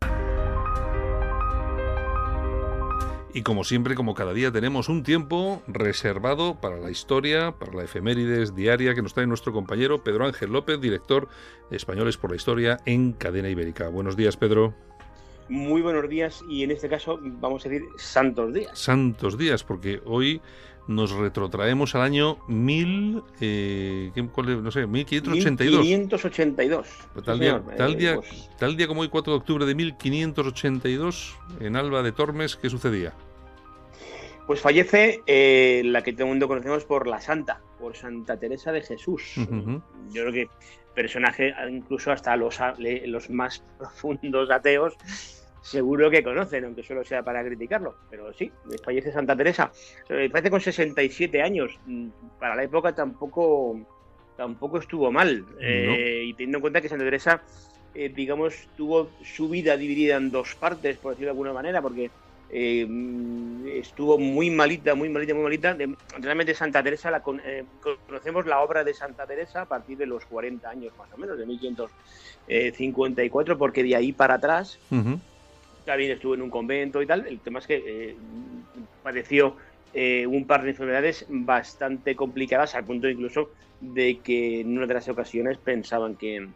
Y como siempre, como cada día, tenemos un tiempo reservado para la historia, para la efemérides diaria que nos trae nuestro compañero Pedro Ángel López, director de Españoles por la Historia en Cadena Ibérica. Buenos días, Pedro. Muy buenos días y en este caso vamos a decir santos días. Santos días, porque hoy nos retrotraemos al año 1000, eh, no sé, 1582. 1582. Tal Sí, día, señor. tal, Eh, día, pues, tal día como hoy, 4 de octubre de 1582, en Alba de Tormes, ¿qué sucedía? pues fallece eh, la que todo el mundo conocemos por la Santa, por Santa Teresa de Jesús. Yo creo que personaje, incluso hasta los, los más (laughs) profundos ateos, seguro que conocen, aunque solo sea para criticarlo. Pero sí, fallece Santa Teresa. Fallece con 67 años. Mm, Para la época tampoco, tampoco estuvo mal. Eh, y teniendo en cuenta que Santa Teresa, eh, digamos, tuvo su vida dividida en dos partes, por decirlo de alguna manera, porque eh, mm, estuvo muy malita, muy malita, muy malita. Realmente Santa Teresa, la con- eh, conocemos la obra de Santa Teresa a partir de los 40 años más o menos, de 1554, porque de ahí para atrás también estuvo en un convento y tal. El tema es que eh, padeció eh, un par de enfermedades bastante complicadas, al punto incluso de que en una de las ocasiones pensaban que,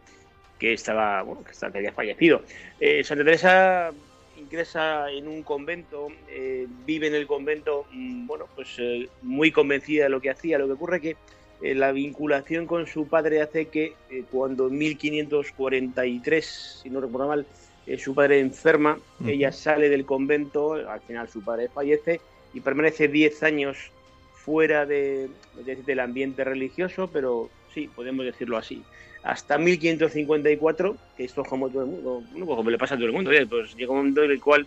que estaba, bueno, que, estaba- había fallecido. Eh, Santa Teresa ingresa en un convento, vive en el convento, mm, bueno, pues muy convencida de lo que hacía. Lo que ocurre que la vinculación con su padre hace que cuando en 1543, si no recuerdo mal, eh, su padre enferma, Ujú. ella sale del convento, al final su padre fallece y permanece 10 años fuera de, decir del ambiente religioso, pero sí, podemos decirlo así. Hasta 1554, que esto es como todo el mundo, bueno, pues como le pasa a todo el mundo, pues llega un momento en el cual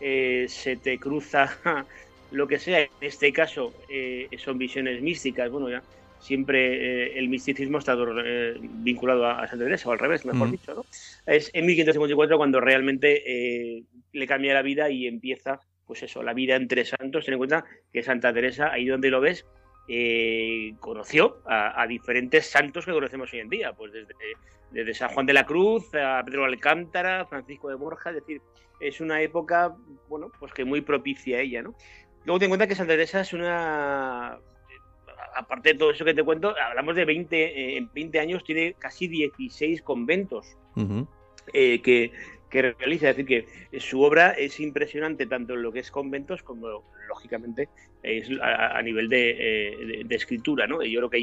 eh, se te cruza (laughs) lo que sea, en este caso eh, son visiones místicas, bueno, ya siempre eh, el misticismo está eh, vinculado a, a Santa Teresa, o al revés, mejor dicho, ¿no? Es en 1554 cuando realmente eh, le cambia la vida y empieza, pues eso, la vida entre santos. Ten en cuenta que Santa Teresa, ahí donde lo ves, eh, conoció a, a diferentes santos que conocemos hoy en día, pues desde, desde San Juan de la Cruz a Pedro Alcántara, Francisco de Borja, es decir, es una época, bueno, pues que muy propicia a ella, ¿no? Luego ten en cuenta que Santa Teresa es una aparte de todo eso que te cuento, hablamos de 20, eh, en 20 años tiene casi 16 conventos eh, que, que realiza. Es decir, que su obra es impresionante tanto en lo que es conventos como, lógicamente, es a, a nivel de, eh, de- de escritura. ¿no? Yo creo que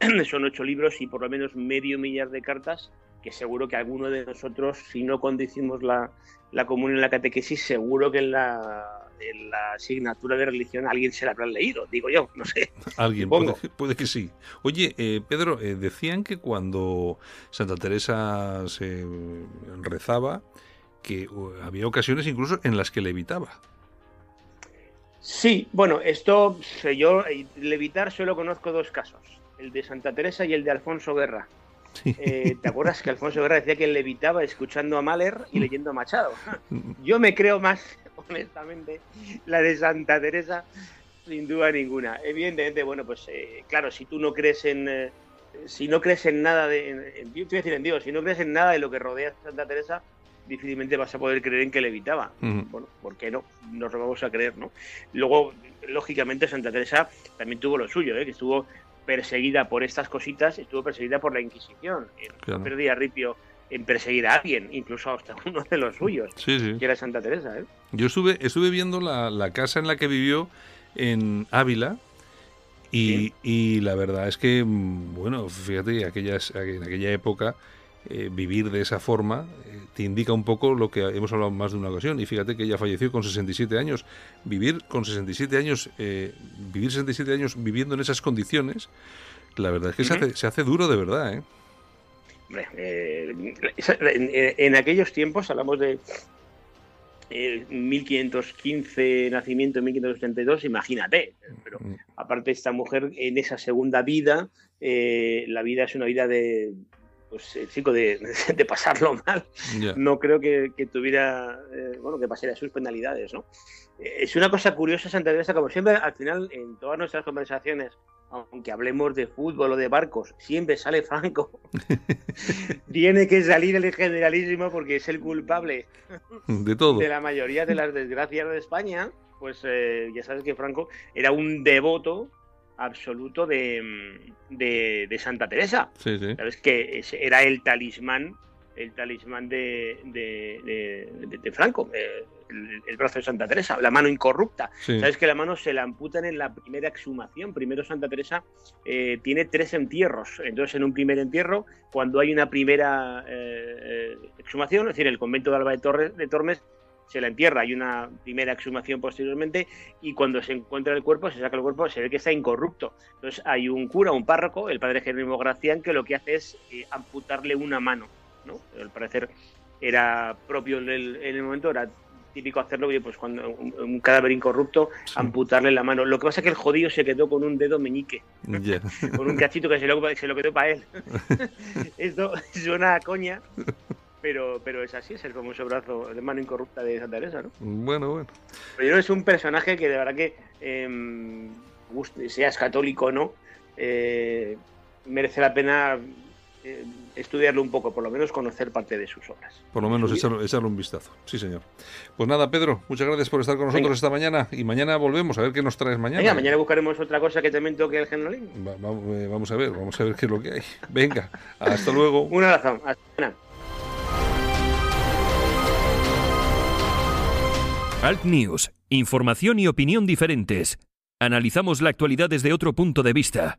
hay, (clears throat) son ocho libros y por lo menos medio millar de cartas que seguro que alguno de nosotros, si no condicimos la, la común en la catequesis, seguro que en la, en la asignatura de religión alguien se la habrá leído, digo yo, no sé. Alguien, puede, puede que sí. Oye, eh, Pedro, eh, decían que cuando Santa Teresa se rezaba, que uh, había ocasiones incluso en las que levitaba. Sí, bueno, esto yo, eh, levitar solo conozco dos casos, el de Santa Teresa y el de Alfonso Guerra. Eh, ¿Te acuerdas que Alfonso Guerra decía que levitaba escuchando a Mahler y leyendo a Machado? Yo me creo más, honestamente, la de Santa Teresa, sin duda ninguna. Evidentemente, bueno, pues eh, claro, si tú no crees en... eh, si no crees en nada de... En, en- yo te voy a decir en Dios, si no crees en nada de lo que rodea a Santa Teresa, difícilmente vas a poder creer en que levitaba. Ujú. Bueno, ¿por qué no? Nos lo vamos a creer, ¿no? Luego, lógicamente, Santa Teresa también tuvo lo suyo, ¿eh? que estuvo perseguida por estas cositas, estuvo perseguida por la Inquisición. Eh, Claro. Perdía ripio en perseguir a alguien, incluso hasta (laughs) uno de los suyos, Sí, sí. que era Santa Teresa. ¿eh? Yo estuve, estuve viendo la, la casa en la que vivió en Ávila y, y la verdad es que, mm, bueno, fíjate, aquellas, en aquella época eh, vivir de esa forma eh, te indica un poco lo que hemos hablado más de una ocasión. Y fíjate que ella falleció con 67 años. Vivir con 67 años, eh, vivir 67 años viviendo en esas condiciones, la verdad es que se, hace, se hace duro de verdad, ¿eh? Eh, en, en aquellos tiempos, hablamos de eh, 1515 nacimiento, 1532, imagínate. Pero aparte esta mujer en esa segunda vida, eh, la vida es una vida de pues el chico de, (laughs) de pasarlo mal, no creo que, que tuviera, eh, bueno, que pasara sus penalidades, ¿no? Eh, Es una cosa curiosa Santa Teresa, como siempre, al final, en todas nuestras conversaciones, aunque hablemos de fútbol o de barcos, siempre sale Franco. (laughs) Tiene que salir el generalísimo porque es el culpable De todo. de la mayoría de las desgracias de España. Pues eh, ya sabes que Franco era un devoto absoluto de, mm, de, de Santa Teresa. Sí, sí. Sabes que era el talismán, el talismán de, de, de- de- de Franco, eh, el, el brazo de Santa Teresa, la mano incorrupta. Sí. Sabes que la mano se la amputan en la primera exhumación. Primero Santa Teresa eh, tiene tres entierros. Entonces, en un primer entierro, cuando hay una primera eh, eh, exhumación, es decir, el convento de Alba de, Torres, de Tormes se la entierra, hay una primera exhumación posteriormente y cuando se encuentra el cuerpo, se saca el cuerpo, se ve que está incorrupto. Entonces hay un cura, un párroco, el padre Jerónimo Gracián, que lo que hace es eh, amputarle una mano, ¿no? Al parecer era propio en el, en el momento, era típico hacerlo, oye, pues cuando un, un cadáver incorrupto, amputarle la mano. Lo que pasa es que el jodido se quedó con un dedo meñique, Ya. (laughs) con un cachito que se lo, se lo quedó para él. (laughs) Esto suena a coña, pero, pero es así, es el famoso brazo de mano incorrupta de Santa Teresa, ¿no? Bueno, bueno. Pero es un personaje que de verdad que, eh, seas católico o no, eh, merece la pena eh, estudiarlo un poco, por lo menos conocer parte de sus obras. Por lo menos echarle, echarle un vistazo. Sí, señor. Pues nada, Pedro, muchas gracias por estar con nosotros Venga. esta mañana. Y mañana volvemos a ver qué nos traes mañana. Venga, mañana buscaremos otra cosa que también toque el generalín. Va- va- eh, vamos a ver, vamos a ver qué es lo que hay. Venga, hasta luego. (laughs) Un abrazo. Hasta mañana. Alt News, información y opinión diferentes. Analizamos la actualidad desde otro punto de vista.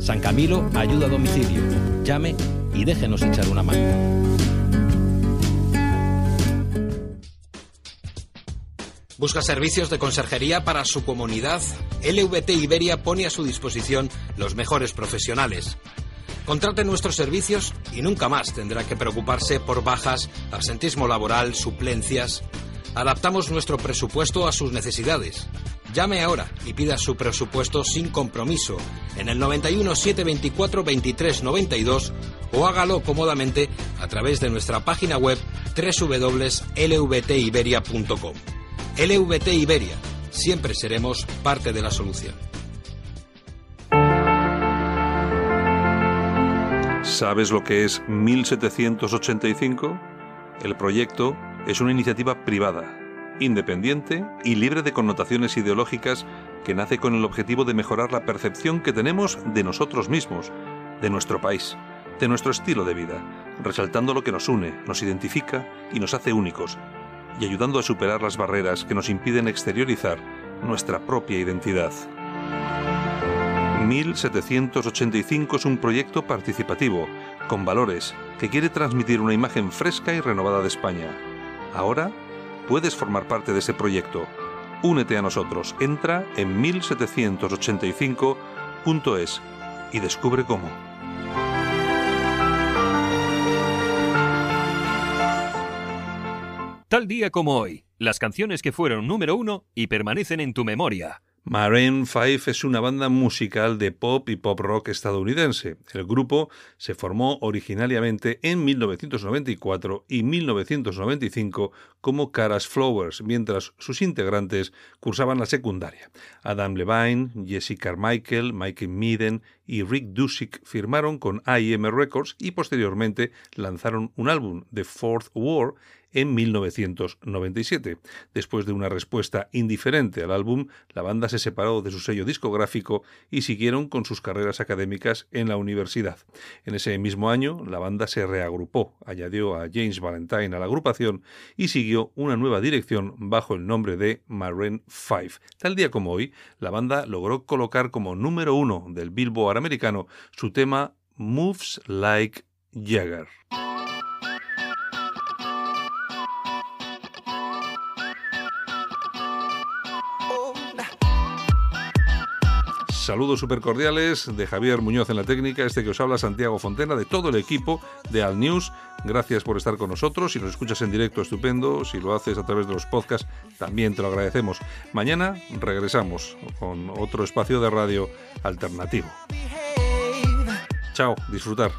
San Camilo ayuda a domicilio. Llame y déjenos echar una mano. ¿Busca servicios de conserjería para su comunidad? LVT Iberia pone a su disposición los mejores profesionales. Contrate nuestros servicios y nunca más tendrá que preocuparse por bajas, absentismo laboral, suplencias. Adaptamos nuestro presupuesto a sus necesidades. Llame ahora y pida su presupuesto sin compromiso en el 91 724 23 92 o hágalo cómodamente a través de nuestra página web www.lvtiberia.com. LVT Iberia, siempre seremos parte de la solución. ¿Sabes lo que es 1785? El proyecto es una iniciativa privada, independiente y libre de connotaciones ideológicas que nace con el objetivo de mejorar la percepción que tenemos de nosotros mismos, de nuestro país, de nuestro estilo de vida, resaltando lo que nos une, nos identifica y nos hace únicos, y ayudando a superar las barreras que nos impiden exteriorizar nuestra propia identidad. 1785 es un proyecto participativo, con valores, que quiere transmitir una imagen fresca y renovada de España. Ahora puedes formar parte de ese proyecto. Únete a nosotros, entra en 1785.es y descubre cómo. Tal día como hoy, las canciones que fueron número uno y permanecen en tu memoria. Maroon 5 es una banda musical de pop y pop rock estadounidense. El grupo se formó originariamente en 1994 y 1995 como Caras Flowers, mientras sus integrantes cursaban la secundaria. Adam Levine, Jesse Carmichael, Michael Meaden y Rick Dusick firmaron con IM Records y posteriormente lanzaron un álbum, The Fourth War, en 1997. Después de una respuesta indiferente al álbum, la banda se separó de su sello discográfico y siguieron con sus carreras académicas en la universidad. En ese mismo año, la banda se reagrupó, añadió a James Valentine a la agrupación y siguió una nueva dirección bajo el nombre de Maroon 5. Tal día como hoy, la banda logró colocar como número uno del Billboard americano su tema Moves Like Jagger. Saludos súper cordiales de Javier Muñoz en la técnica, este que os habla Santiago Fontena, de todo el equipo de Al News. Gracias por estar con nosotros. Si nos escuchas en directo, estupendo. Si lo haces a través de los podcasts, también te lo agradecemos. Mañana regresamos con otro espacio de radio alternativo. Chao, disfrutar.